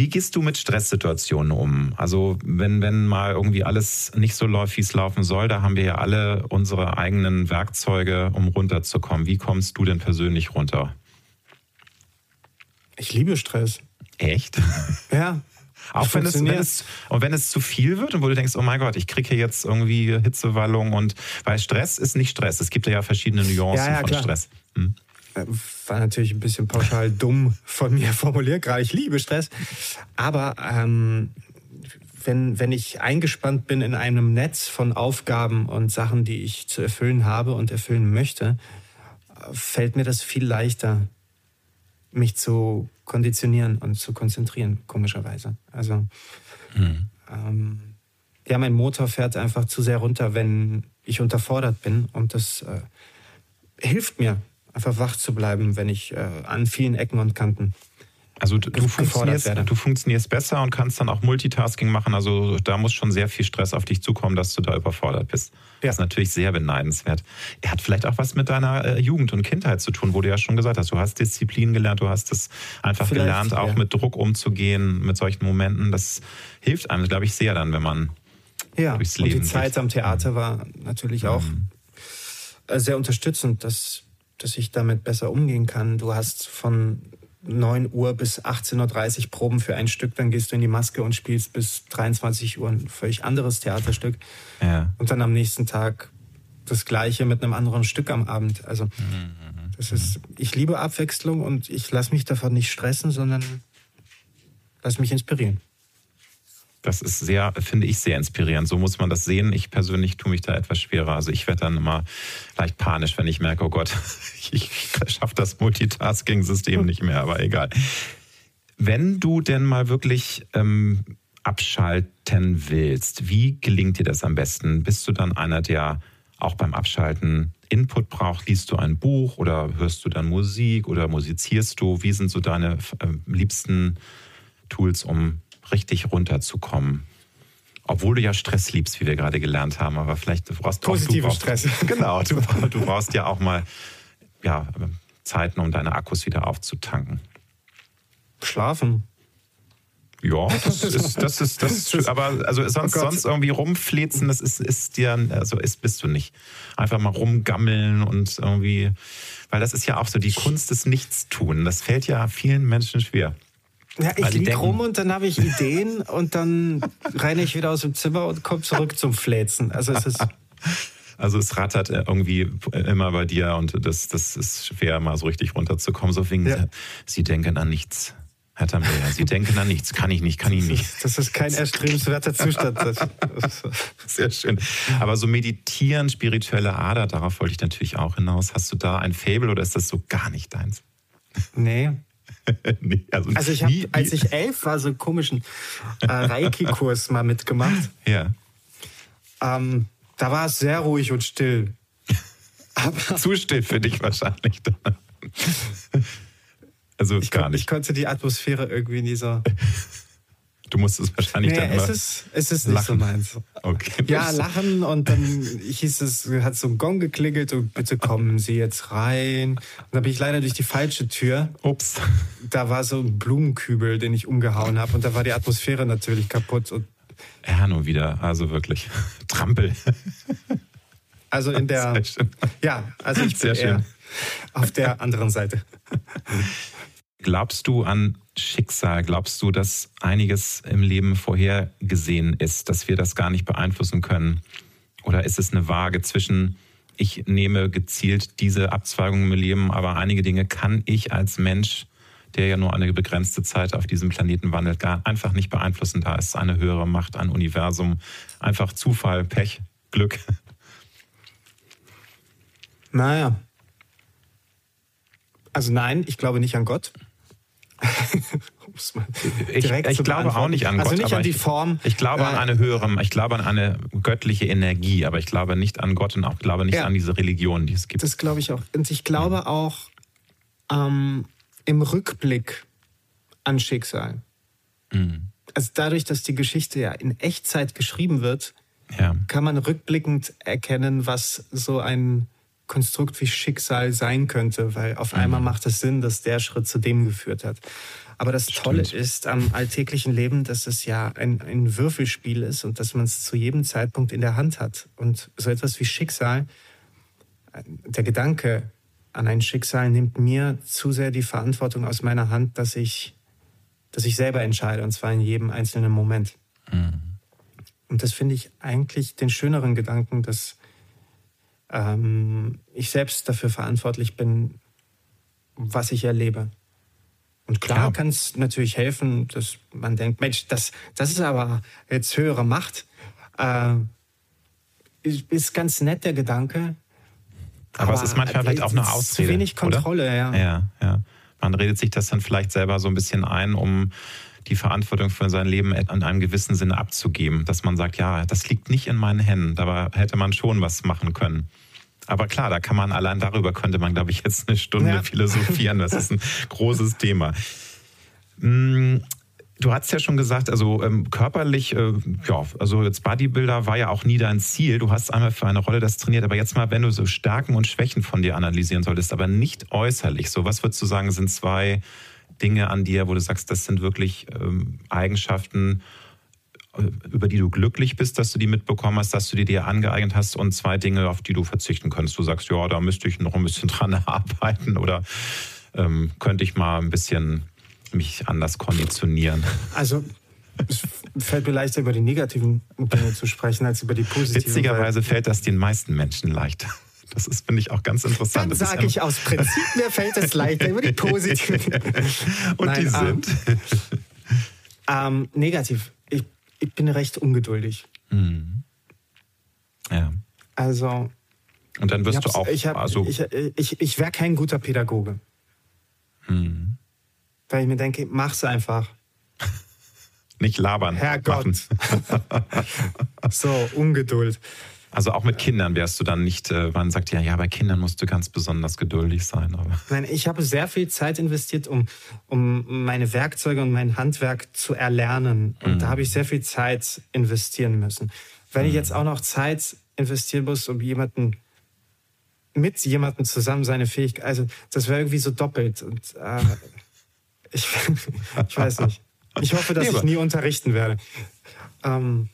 [SPEAKER 2] Wie gehst du mit Stresssituationen um? Also wenn, wenn mal irgendwie alles nicht so läuft, wie es laufen soll, da haben wir ja alle unsere eigenen Werkzeuge, um runterzukommen. Wie kommst du denn persönlich runter?
[SPEAKER 3] Ich liebe Stress.
[SPEAKER 2] Echt? (laughs)
[SPEAKER 3] Ja.
[SPEAKER 2] Auch wenn es, wenn es, und wenn es zu viel wird und wo du denkst, oh mein Gott, ich kriege hier jetzt irgendwie Hitzewallung und weil Stress ist nicht Stress. Es gibt ja verschiedene Nuancen ja, ja, von klar. Stress. Hm?
[SPEAKER 3] War natürlich ein bisschen pauschal dumm von mir (laughs) formuliert, gerade ich liebe Stress. Aber ähm, wenn, wenn ich eingespannt bin in einem Netz von Aufgaben und Sachen, die ich zu erfüllen habe und erfüllen möchte, fällt mir das viel leichter, mich zu konditionieren und zu konzentrieren, komischerweise. Also, mhm. ähm, ja, mein Motor fährt einfach zu sehr runter, wenn ich unterfordert bin und das äh, hilft mir einfach wach zu bleiben, wenn ich äh, an vielen Ecken und Kanten
[SPEAKER 2] also du, du, funktionierst, du funktionierst besser und kannst dann auch Multitasking machen. Also da muss schon sehr viel Stress auf dich zukommen, dass du da überfordert bist. Ja. Das ist natürlich sehr beneidenswert. Er hat vielleicht auch was mit deiner äh, Jugend und Kindheit zu tun, wo du ja schon gesagt hast, du hast Disziplin gelernt, du hast es einfach vielleicht, gelernt, auch ja. mit Druck umzugehen, mit solchen Momenten. Das hilft einem, glaube ich, sehr dann, wenn man
[SPEAKER 3] ja. durchs Leben und die Zeit geht. am Theater war natürlich auch mhm. sehr unterstützend, dass dass ich damit besser umgehen kann. Du hast von 9 Uhr bis 18.30 Uhr Proben für ein Stück, dann gehst du in die Maske und spielst bis 23 Uhr ein völlig anderes Theaterstück. Ja. Und dann am nächsten Tag das gleiche mit einem anderen Stück am Abend. Also mhm. das ist, ich liebe Abwechslung und ich lasse mich davon nicht stressen, sondern lass mich inspirieren.
[SPEAKER 2] Das ist sehr, finde ich, sehr inspirierend. So muss man das sehen. Ich persönlich tue mich da etwas schwerer. Also ich werde dann immer leicht panisch, wenn ich merke, oh Gott, (laughs) ich schaffe das Multitasking-System nicht mehr, aber egal. Wenn du denn mal wirklich ähm, abschalten willst, wie gelingt dir das am besten? Bist du dann einer, der auch beim Abschalten Input braucht? Liest du ein Buch oder hörst du dann Musik oder musizierst du? Wie sind so deine äh, liebsten Tools, um richtig runterzukommen. Obwohl du ja Stress liebst, wie wir gerade gelernt haben, aber vielleicht brauchst
[SPEAKER 3] Positive
[SPEAKER 2] du
[SPEAKER 3] auch, Stress. (laughs)
[SPEAKER 2] Genau, du, (laughs) du brauchst ja auch mal ja, Zeiten, um deine Akkus wieder aufzutanken.
[SPEAKER 3] Schlafen.
[SPEAKER 2] Ja, das ist, das ist, das ist, aber also sonst, oh sonst irgendwie rumflezen, das ist, ist dir, also ist, bist du nicht. Einfach mal rumgammeln und irgendwie, weil das ist ja auch so die Kunst des Nichtstun. Das fällt ja vielen Menschen schwer.
[SPEAKER 3] Ja, ich liege rum und dann habe ich Ideen (laughs) und dann renne ich wieder aus dem Zimmer und komme zurück zum Fläzen. Also es ist. (laughs)
[SPEAKER 2] Also es rattert irgendwie immer bei dir und das, das ist schwer, mal so richtig runterzukommen. So wegen, ja. Sie denken an nichts. Herr Tambeer, Sie denken an nichts. Kann ich nicht, kann ich nicht.
[SPEAKER 3] Das ist kein (laughs) erstrebenswerter Zustand.
[SPEAKER 2] Sehr schön. Aber so meditieren, spirituelle Ader, darauf wollte ich natürlich auch hinaus. Hast du da ein Fable oder ist das so gar nicht deins?
[SPEAKER 3] Nee, (laughs) nee, also, also ich habe, als ich elf war, so einen komischen äh, Reiki-Kurs mal mitgemacht.
[SPEAKER 2] Ja.
[SPEAKER 3] Ähm, da war es sehr ruhig und still.
[SPEAKER 2] Aber Zu still für dich wahrscheinlich.
[SPEAKER 3] also ich gar nicht. Ich konnte die Atmosphäre irgendwie nie so.
[SPEAKER 2] Du musst es wahrscheinlich nee, dann
[SPEAKER 3] es ist, es ist nicht so meins.
[SPEAKER 2] Okay.
[SPEAKER 3] Ja, lachen und dann hieß es, hat so ein Gong geklingelt und bitte kommen Sie jetzt rein. Und dann bin ich leider durch die falsche Tür.
[SPEAKER 2] Ups.
[SPEAKER 3] Da war so ein Blumenkübel, den ich umgehauen habe und da war die Atmosphäre natürlich kaputt. Und
[SPEAKER 2] ja, nur wieder, also wirklich. Trampel.
[SPEAKER 3] Also in der. Ja, also ich bin Sehr eher auf der anderen Seite.
[SPEAKER 2] Glaubst du an Schicksal? Glaubst du, dass einiges im Leben vorhergesehen ist, dass wir das gar nicht beeinflussen können? Oder ist es eine Waage zwischen, ich nehme gezielt diese Abzweigung im Leben, aber einige Dinge kann ich als Mensch, der ja nur eine begrenzte Zeit auf diesem Planeten wandelt, gar einfach nicht beeinflussen. Da ist eine höhere Macht, ein Universum, einfach Zufall, Pech, Glück.
[SPEAKER 3] Naja. Also nein, ich glaube nicht an Gott. (laughs)
[SPEAKER 2] ich, ich glaube auch nicht an
[SPEAKER 3] Gott.
[SPEAKER 2] Also
[SPEAKER 3] nicht an die Form.
[SPEAKER 2] Ich, ich glaube äh, an eine höhere, ich glaube an eine göttliche Energie, aber ich glaube nicht an Gott und auch glaube nicht ja, an diese Religion, die es gibt.
[SPEAKER 3] Das glaube ich auch. Und ich glaube ja. auch ähm, im Rückblick an Schicksal. Mhm. Also dadurch, dass die Geschichte ja in Echtzeit geschrieben wird, ja. kann man rückblickend erkennen, was so ein Konstrukt wie Schicksal sein könnte, weil auf mhm. einmal macht es Sinn, dass der Schritt zu dem geführt hat. Aber das Stimmt. Tolle ist am alltäglichen Leben, dass es ja ein, ein Würfelspiel ist und dass man es zu jedem Zeitpunkt in der Hand hat. Und so etwas wie Schicksal, der Gedanke an ein Schicksal nimmt mir zu sehr die Verantwortung aus meiner Hand, dass ich, dass ich selber entscheide, und zwar in jedem einzelnen Moment. Mhm. Und das finde ich eigentlich den schöneren Gedanken, dass ähm, ich selbst dafür verantwortlich bin, was ich erlebe. Und klar ja. kann es natürlich helfen, dass man denkt, Mensch, das, das ist aber jetzt höhere Macht. Äh, ist ganz nett der Gedanke.
[SPEAKER 2] Aber, aber es ist manchmal vielleicht auch eine Ausrede.
[SPEAKER 3] Zu wenig Kontrolle, oder?
[SPEAKER 2] ja. Ja, ja. Man redet sich das dann vielleicht selber so ein bisschen ein, um die Verantwortung für sein Leben in einem gewissen Sinne abzugeben. Dass man sagt, ja, das liegt nicht in meinen Händen, dabei hätte man schon was machen können. Aber klar, da kann man allein darüber könnte man, glaube ich, jetzt eine Stunde ja. (laughs) philosophieren. Das ist ein großes Thema. Hm, du hast ja schon gesagt, also ähm, körperlich, äh, ja, also jetzt Bodybuilder war ja auch nie dein Ziel. Du hast einmal für eine Rolle das trainiert, aber jetzt mal, wenn du so Stärken und Schwächen von dir analysieren solltest, aber nicht äußerlich. So, was würdest du sagen, sind zwei Dinge an dir, wo du sagst, das sind wirklich ähm, Eigenschaften, äh, über die du glücklich bist, dass du die mitbekommen hast, dass du die dir angeeignet hast und zwei Dinge, auf die du verzichten könntest. Du sagst, ja, da müsste ich noch ein bisschen (laughs) dran arbeiten oder ähm, könnte ich mal ein bisschen mich anders konditionieren.
[SPEAKER 3] Also es fällt mir leichter, über die negativen Dinge zu sprechen, als über die positiven.
[SPEAKER 2] Witzigerweise fällt das den meisten Menschen leichter. Das ist, finde ich, auch ganz interessant.
[SPEAKER 3] Dann sage ich aus Prinzip, mir (laughs) fällt es leichter über die positiven.
[SPEAKER 2] Und Nein, die sind? (laughs)
[SPEAKER 3] Ähm, negativ. Ich, ich, bin recht ungeduldig.
[SPEAKER 2] Mhm. Ja.
[SPEAKER 3] Also.
[SPEAKER 2] Und dann wirst du auch.
[SPEAKER 3] Ich, also, ich, ich, ich wäre kein guter Pädagoge. Mhm. Weil ich mir denke, mach's einfach. (laughs)
[SPEAKER 2] Nicht labern.
[SPEAKER 3] Herrgott. so, Ungeduld.
[SPEAKER 2] Also auch mit Kindern wärst du dann nicht, äh, man sagt ja, ja, bei Kindern musst du ganz besonders geduldig sein. Aber.
[SPEAKER 3] Nein, ich habe sehr viel Zeit investiert, um, um meine Werkzeuge und mein Handwerk zu erlernen. Und mhm. da habe ich sehr viel Zeit investieren müssen. Wenn mhm. ich jetzt auch noch Zeit investieren muss, um jemanden mit jemandem zusammen seine Fähigkeit, also das wäre irgendwie so doppelt. Und äh, (laughs) ich, ich weiß nicht. Ich hoffe, dass ich nie unterrichten werde. Ähm,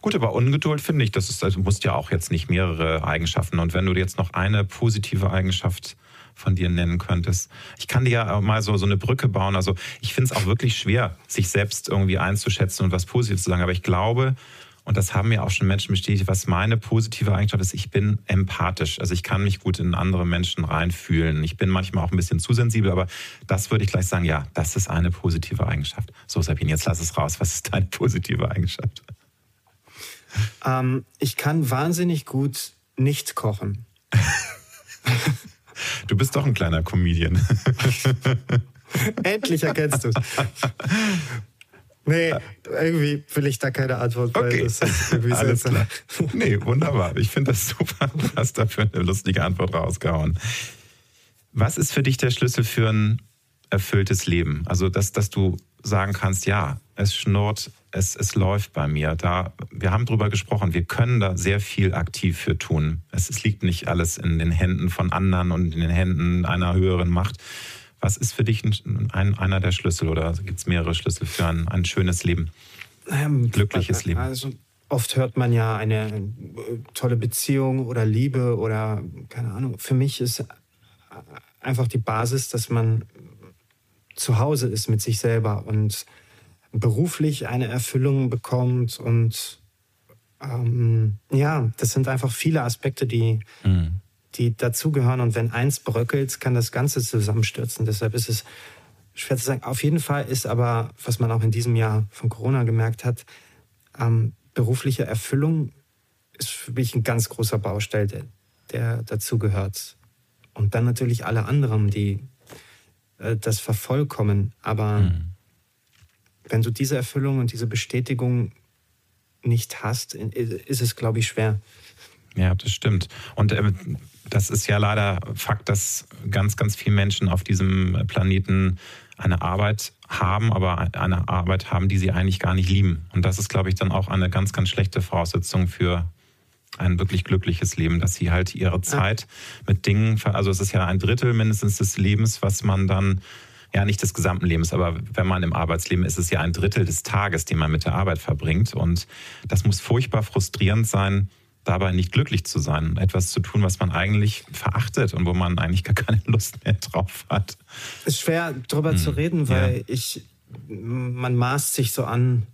[SPEAKER 2] Gut, aber Ungeduld finde ich, das ist, also du musst ja auch jetzt nicht mehrere Eigenschaften. Und wenn du jetzt noch eine positive Eigenschaft von dir nennen könntest. Ich kann dir ja mal so, so eine Brücke bauen. Also ich finde es auch wirklich schwer, sich selbst irgendwie einzuschätzen und was Positives zu sagen. Aber ich glaube, und das haben mir auch schon Menschen bestätigt, was meine positive Eigenschaft ist, ich bin empathisch. Also ich kann mich gut in andere Menschen reinfühlen. Ich bin manchmal auch ein bisschen zu sensibel, aber das würde ich gleich sagen, ja, das ist eine positive Eigenschaft. So Sabine, jetzt lass es raus. Was ist deine positive Eigenschaft?
[SPEAKER 3] Ähm, ich kann wahnsinnig gut nicht kochen.
[SPEAKER 2] Du bist doch ein kleiner Comedian. (laughs)
[SPEAKER 3] Endlich erkennst du es. Nee, irgendwie will ich da keine Antwort.
[SPEAKER 2] Okay, das ist irgendwie alles klar. Nee, wunderbar. Ich finde das super. Du hast dafür eine lustige Antwort rausgehauen. Was ist für dich der Schlüssel für ein erfülltes Leben? Also, dass, dass du sagen kannst, ja, es schnurrt, es, es läuft bei mir. Da, wir haben darüber gesprochen, wir können da sehr viel aktiv für tun. Es, es liegt nicht alles in den Händen von anderen und in den Händen einer höheren Macht. Was ist für dich ein, ein, einer der Schlüssel oder gibt es mehrere Schlüssel für ein, ein schönes Leben? Ähm, Glückliches Leben?
[SPEAKER 3] Also oft hört man ja eine äh, tolle Beziehung oder Liebe oder keine Ahnung. Für mich ist einfach die Basis, dass man zu Hause ist mit sich selber und beruflich eine Erfüllung bekommt. Und ähm, ja, das sind einfach viele Aspekte, die, mhm. die dazugehören. Und wenn eins bröckelt, kann das Ganze zusammenstürzen. Deshalb ist es schwer zu sagen. Auf jeden Fall ist aber, was man auch in diesem Jahr von Corona gemerkt hat, ähm, berufliche Erfüllung ist für mich ein ganz großer Baustein, der, der dazugehört. Und dann natürlich alle anderen, die äh, das vervollkommen. Aber mhm. wenn du diese Erfüllung und diese Bestätigung nicht hast, ist es, glaube ich, schwer.
[SPEAKER 2] Ja, das stimmt. Und äh, das ist ja leider Fakt, dass ganz, ganz viele Menschen auf diesem Planeten eine Arbeit haben, aber eine Arbeit haben, die sie eigentlich gar nicht lieben. Und das ist, glaube ich, dann auch eine ganz, ganz schlechte Voraussetzung für ein wirklich glückliches Leben, dass sie halt ihre Zeit mit Dingen, also es ist ja ein Drittel mindestens des Lebens, was man dann ja nicht des gesamten Lebens, aber wenn man im Arbeitsleben ist, ist es ja ein Drittel des Tages, den man mit der Arbeit verbringt. Und das muss furchtbar frustrierend sein, dabei nicht glücklich zu sein, etwas zu tun, was man eigentlich verachtet und wo man eigentlich gar keine (laughs) Lust mehr drauf hat.
[SPEAKER 3] Es ist schwer, darüber hm. zu reden, weil ja. ich, man maßt sich so an,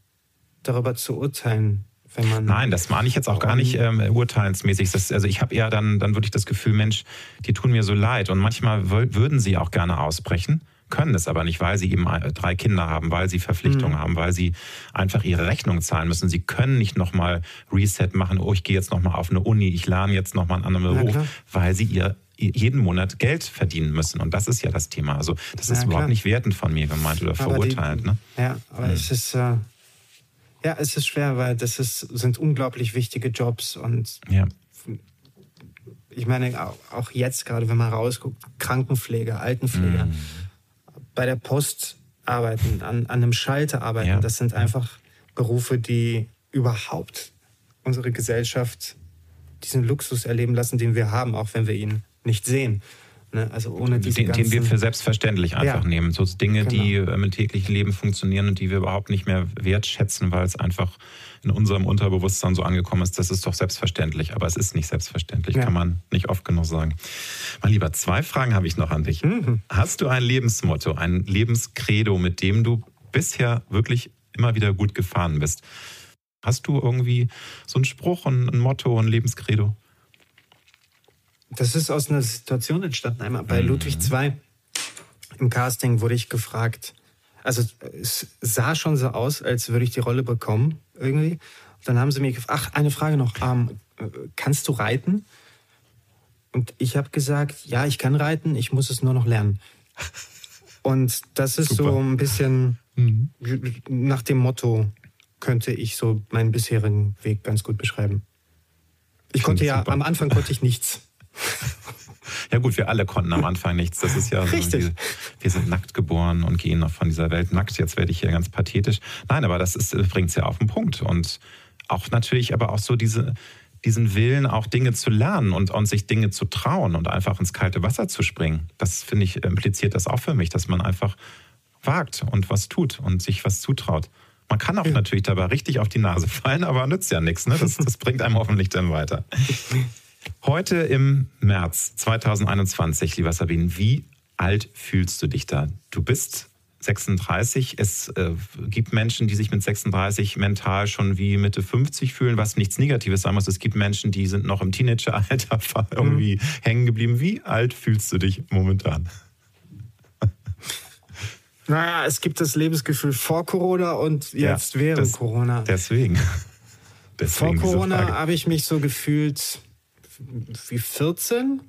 [SPEAKER 3] darüber zu urteilen. Wenn man
[SPEAKER 2] Nein, das meine ich jetzt auch gar nicht ähm, urteilsmäßig. Das, also ich habe eher dann, dann wirklich das Gefühl, Mensch, die tun mir so leid. Und manchmal würden sie auch gerne ausbrechen können es aber nicht, weil sie eben drei Kinder haben, weil sie Verpflichtungen mhm. haben, weil sie einfach ihre Rechnung zahlen müssen. Sie können nicht nochmal Reset machen, oh, ich gehe jetzt nochmal auf eine Uni, ich lerne jetzt nochmal einen anderen Beruf, ja, weil sie ihr jeden Monat Geld verdienen müssen. Und das ist ja das Thema. Also das ist ja, überhaupt nicht wertend von mir gemeint oder verurteilt. ne?
[SPEAKER 3] Ja, aber mhm. es ist... Äh ja, es ist schwer, weil das ist, sind unglaublich wichtige Jobs und ja. ich meine, auch jetzt gerade, wenn man rausguckt, Krankenpfleger, Altenpfleger, mhm bei der Post arbeiten, an, an einem Schalter arbeiten. Ja. Das sind einfach Berufe, die überhaupt unsere Gesellschaft diesen Luxus erleben lassen, den wir haben, auch wenn wir ihn nicht sehen. Ne? Also ohne diese
[SPEAKER 2] den, den wir für selbstverständlich einfach ja. nehmen. So Dinge, genau. die im täglichen Leben funktionieren und die wir überhaupt nicht mehr wertschätzen, weil es einfach in unserem Unterbewusstsein so angekommen ist, das ist doch selbstverständlich. Aber es ist nicht selbstverständlich, ja. kann man nicht oft genug sagen. Mein Lieber, zwei Fragen habe ich noch an dich. Mhm. Hast du ein Lebensmotto, ein Lebenskredo, mit dem du bisher wirklich immer wieder gut gefahren bist? Hast du irgendwie so einen Spruch, ein Motto, ein Lebenskredo?
[SPEAKER 3] Das ist aus einer Situation entstanden. Einmal bei mhm. Ludwig II im Casting wurde ich gefragt, also es sah schon so aus, als würde ich die Rolle bekommen irgendwie. Und dann haben sie mir gefragt, ach, eine Frage noch, ähm, kannst du reiten? Und ich habe gesagt, ja, ich kann reiten, ich muss es nur noch lernen. Und das ist Super. so ein bisschen mhm. nach dem Motto, könnte ich so meinen bisherigen Weg ganz gut beschreiben. Ich konnte ja, super. am Anfang konnte ich nichts. (laughs)
[SPEAKER 2] Ja gut, wir alle konnten am Anfang nichts. Das ist ja
[SPEAKER 3] Richtig. So, wir,
[SPEAKER 2] wir, sind nackt geboren und gehen noch von dieser Welt nackt. Jetzt werde ich hier ganz pathetisch. Nein, aber das bringt es ja auf den Punkt. Und auch natürlich, aber auch so diese, diesen Willen, auch Dinge zu lernen und, und sich Dinge zu trauen und einfach ins kalte Wasser zu springen. Das finde ich, impliziert das auch für mich, dass man einfach wagt und was tut und sich was zutraut. Man kann auch ja. natürlich dabei richtig auf die Nase fallen, aber nützt ja nichts. Ne? Das, das bringt einem (laughs) hoffentlich dann weiter. (laughs) Heute im März 2021, lieber Sabine, wie alt fühlst du dich da? Du bist 36. Es äh, gibt Menschen, die sich mit 36 mental schon wie Mitte 50 fühlen, was nichts Negatives sein muss. Es gibt Menschen, die sind noch im Teenageralter (laughs) irgendwie mhm. hängen geblieben. Wie alt fühlst du dich momentan?
[SPEAKER 3] Naja, es gibt das Lebensgefühl vor Corona und jetzt ja, während das, Corona.
[SPEAKER 2] Deswegen. (laughs)
[SPEAKER 3] deswegen vor Corona habe ich mich so gefühlt wie 14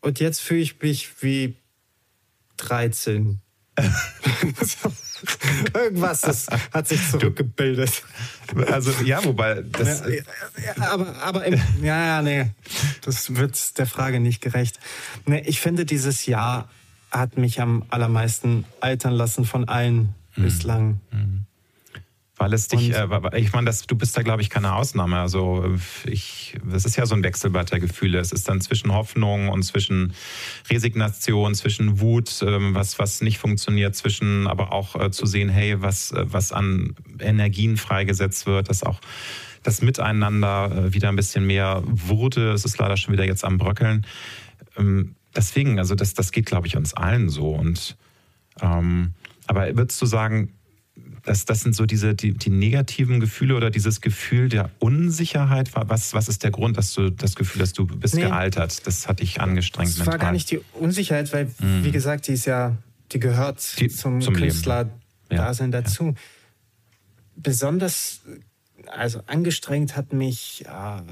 [SPEAKER 3] und jetzt fühle ich mich wie 13. (laughs) Irgendwas ist, hat sich zurückgebildet.
[SPEAKER 2] Also ja, wobei das. Ja,
[SPEAKER 3] ja, aber aber im, ja, ja, nee, das wird der Frage nicht gerecht. Nee, ich finde, dieses Jahr hat mich am allermeisten altern lassen von allen mhm. bislang. Mhm.
[SPEAKER 2] Weil es dich, äh, ich meine, du bist da, glaube ich, keine Ausnahme. Also ich, das ist ja so ein Wechselbad der Gefühle. Es ist dann zwischen Hoffnung und zwischen Resignation, zwischen Wut, äh, was, was nicht funktioniert, zwischen aber auch äh, zu sehen, hey, was, äh, was an Energien freigesetzt wird, dass auch das Miteinander äh, wieder ein bisschen mehr wurde. Es ist leider schon wieder jetzt am Bröckeln. Ähm, deswegen, also das, das geht, glaube ich, uns allen so. Und ähm, aber würdest du sagen, das, das sind so diese die, die negativen Gefühle oder dieses Gefühl der Unsicherheit. Was, was ist der Grund, dass du das Gefühl hast, du bist nee, gealtert? Das hat dich angestrengt.
[SPEAKER 3] Es war gar nicht die Unsicherheit, weil, mhm. wie gesagt, die ist ja, die gehört die, zum, zum Künstler-Dasein ja, dazu. Ja. Besonders, also angestrengt hat mich äh,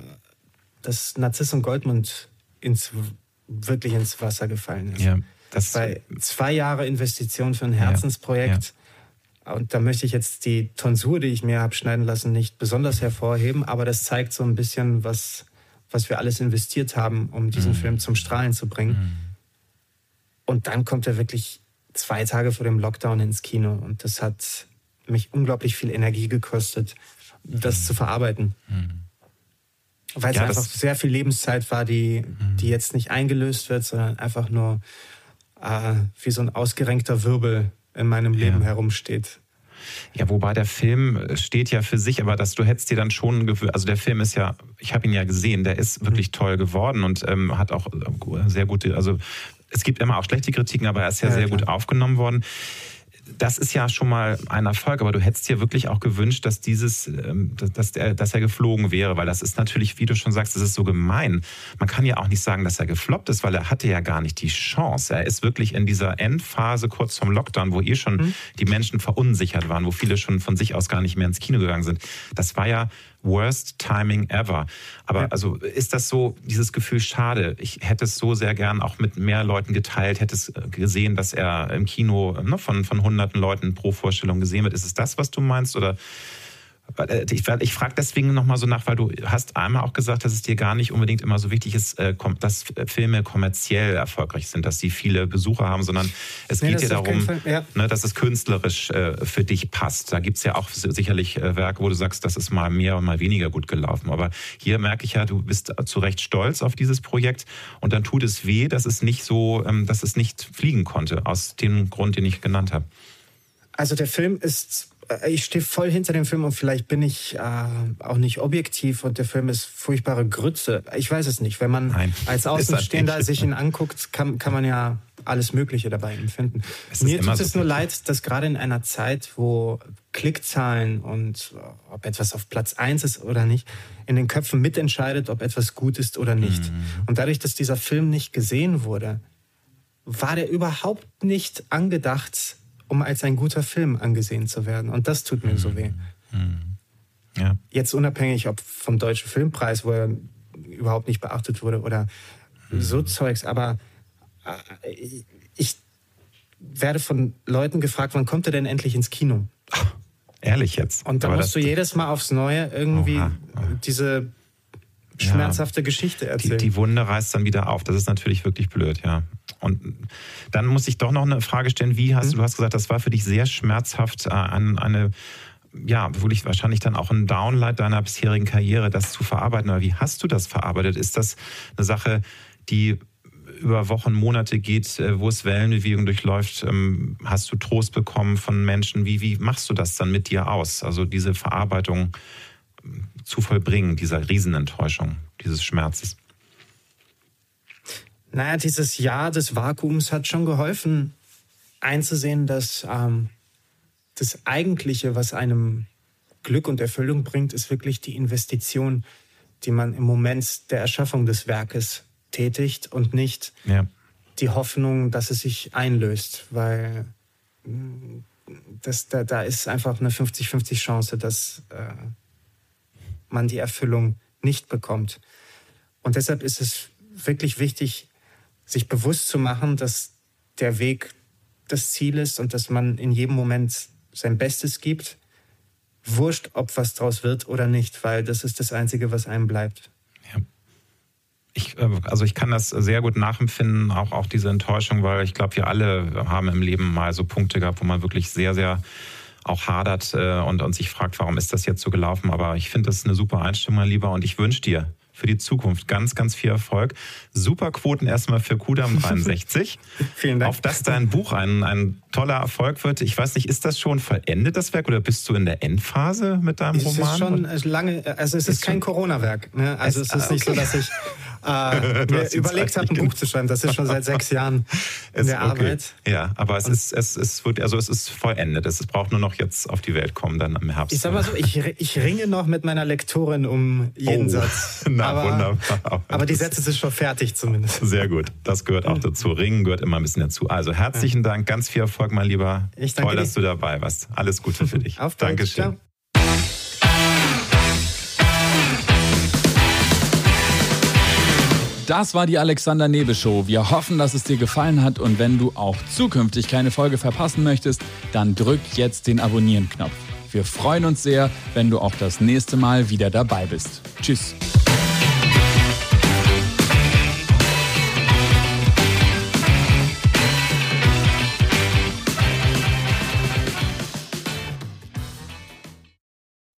[SPEAKER 3] dass Narziss und Goldmund ins, wirklich ins Wasser gefallen ist. Ja, das Bei zwei Jahre Investition für ein Herzensprojekt und da möchte ich jetzt die Tonsur, die ich mir habe schneiden lassen, nicht besonders hervorheben, aber das zeigt so ein bisschen, was, was wir alles investiert haben, um diesen mhm. Film zum Strahlen zu bringen. Mhm. Und dann kommt er wirklich zwei Tage vor dem Lockdown ins Kino und das hat mich unglaublich viel Energie gekostet, das mhm. zu verarbeiten. Mhm. Weil es ja, einfach sehr viel Lebenszeit war, die, mhm. die jetzt nicht eingelöst wird, sondern einfach nur äh, wie so ein ausgerenkter Wirbel in meinem Leben ja. herumsteht.
[SPEAKER 2] Ja, wobei der Film steht ja für sich, aber dass du hättest dir dann schon gewöhnt, also der Film ist ja, ich habe ihn ja gesehen, der ist wirklich mhm. toll geworden und ähm, hat auch äh, sehr gute, also es gibt immer auch schlechte Kritiken, aber er ist ja, ja sehr klar. gut aufgenommen worden das ist ja schon mal ein Erfolg, aber du hättest dir wirklich auch gewünscht, dass dieses, ähm, dass, er, dass er geflogen wäre, weil das ist natürlich, wie du schon sagst, das ist so gemein. Man kann ja auch nicht sagen, dass er gefloppt ist, weil er hatte ja gar nicht die Chance. Er ist wirklich in dieser Endphase kurz vom Lockdown, wo eh schon mhm. die Menschen verunsichert waren, wo viele schon von sich aus gar nicht mehr ins Kino gegangen sind. Das war ja worst timing ever. Aber ja. also ist das so, dieses Gefühl schade? Ich hätte es so sehr gern auch mit mehr Leuten geteilt, hätte es äh, gesehen, dass er im Kino ne, von, von hunderten Leuten pro Vorstellung gesehen wird. Ist es das, was du meinst? Oder ich, ich frage deswegen nochmal so nach, weil du hast einmal auch gesagt, dass es dir gar nicht unbedingt immer so wichtig ist, äh, dass Filme kommerziell erfolgreich sind, dass sie viele Besucher haben, sondern es nee, geht dir darum, Fall, ja. ne, dass es künstlerisch äh, für dich passt. Da gibt es ja auch sicherlich Werke, wo du sagst, das ist mal mehr und mal weniger gut gelaufen. Aber hier merke ich ja, du bist zu Recht stolz auf dieses Projekt und dann tut es weh, dass es nicht so, ähm, dass es nicht fliegen konnte, aus dem Grund, den ich genannt habe.
[SPEAKER 3] Also der Film ist äh, ich stehe voll hinter dem Film und vielleicht bin ich äh, auch nicht objektiv und der Film ist furchtbare Grütze. Ich weiß es nicht. Wenn man Nein, als Außenstehender sich ihn anguckt, kann, kann man ja alles Mögliche dabei empfinden. Mir tut es so nur leid, dass gerade in einer Zeit, wo Klickzahlen und äh, ob etwas auf Platz 1 ist oder nicht, in den Köpfen mitentscheidet, ob etwas gut ist oder nicht. Mhm. Und dadurch, dass dieser Film nicht gesehen wurde, war der überhaupt nicht angedacht, um als ein guter Film angesehen zu werden. Und das tut mir mhm. so weh. Mhm. Ja. Jetzt unabhängig, ob vom Deutschen Filmpreis, wo er überhaupt nicht beachtet wurde, oder mhm. so Zeugs, aber äh, ich werde von Leuten gefragt, wann kommt er denn endlich ins Kino?
[SPEAKER 2] Ach, ehrlich jetzt.
[SPEAKER 3] Und da musst du jedes Mal aufs Neue irgendwie oha, oha. diese schmerzhafte ja, Geschichte erzählen.
[SPEAKER 2] Die, die, Wunde reißt dann wieder auf. Das ist natürlich wirklich blöd, ja. Und dann muss ich doch noch eine Frage stellen. Wie hast mhm. du, du hast gesagt, das war für dich sehr schmerzhaft, äh, an eine ja, wirklich wahrscheinlich dann auch ein Downlight deiner bisherigen Karriere, das zu verarbeiten. Aber wie hast du das verarbeitet? Ist das eine Sache, die über Wochen, Monate geht, äh, wo es Wellenbewegung durchläuft? Ähm, hast du Trost bekommen von Menschen? Wie, wie machst du das dann mit dir aus? Also diese Verarbeitung zu vollbringen, dieser Riesenenttäuschung, dieses Schmerzes?
[SPEAKER 3] Naja, dieses Jahr des Vakuums hat schon geholfen, einzusehen, dass ähm, das Eigentliche, was einem Glück und Erfüllung bringt, ist wirklich die Investition, die man im Moment der Erschaffung des Werkes tätigt und nicht ja. die Hoffnung, dass es sich einlöst, weil das, da, da ist einfach eine 50-50 Chance, dass äh, man die Erfüllung nicht bekommt. Und deshalb ist es wirklich wichtig, sich bewusst zu machen, dass der Weg das Ziel ist und dass man in jedem Moment sein Bestes gibt. Wurscht, ob was draus wird oder nicht, weil das ist das Einzige, was einem bleibt. Ja.
[SPEAKER 2] Ich, äh, also ich kann das sehr gut nachempfinden, auch, auch diese Enttäuschung, weil ich glaube, wir alle haben im Leben mal so Punkte gehabt, wo man wirklich sehr, sehr auch hadert äh, und, und sich fragt, warum ist das jetzt so gelaufen. Aber ich finde das ist eine super Einstellung, mein Lieber, und ich wünsche dir für die Zukunft ganz, ganz viel Erfolg. Super Quoten erstmal für Kudam (laughs) 63.
[SPEAKER 3] Vielen Dank.
[SPEAKER 2] Auf dass dein Buch ein, ein toller Erfolg wird. Ich weiß nicht, ist das schon vollendet, das Werk, oder bist du in der Endphase mit deinem
[SPEAKER 3] es
[SPEAKER 2] Roman?
[SPEAKER 3] Es ist schon lange, also es ist, ist kein Corona-Werk. Ne? Also es, es ist okay. nicht so, dass ich (laughs) äh, (laughs) mir überlegt habe, ein Buch zu schreiben. Das ist schon seit sechs Jahren (laughs) in der okay. Arbeit.
[SPEAKER 2] Ja, aber es ist, es ist wirklich, also es ist vollendet. Es braucht nur noch jetzt auf die Welt kommen, dann im Herbst.
[SPEAKER 3] Ich sag mal so, ich, ich ringe noch mit meiner Lektorin um jeden oh. Satz. (laughs)
[SPEAKER 2] Na, aber,
[SPEAKER 3] wunderbar. Aber die Sätze sind schon fertig zumindest.
[SPEAKER 2] Sehr gut. Das gehört auch dazu. Ringen gehört immer ein bisschen dazu. Also herzlichen ja. Dank, ganz viel Erfolg, mein Lieber. Ich danke Toll, dass du dabei warst. Alles Gute für dich.
[SPEAKER 3] Auf
[SPEAKER 2] Dankeschön. Ciao.
[SPEAKER 1] Das war die Alexander Nebe Show. Wir hoffen, dass es dir gefallen hat und wenn du auch zukünftig keine Folge verpassen möchtest, dann drück jetzt den Abonnieren-Knopf. Wir freuen uns sehr, wenn du auch das nächste Mal wieder dabei bist. Tschüss.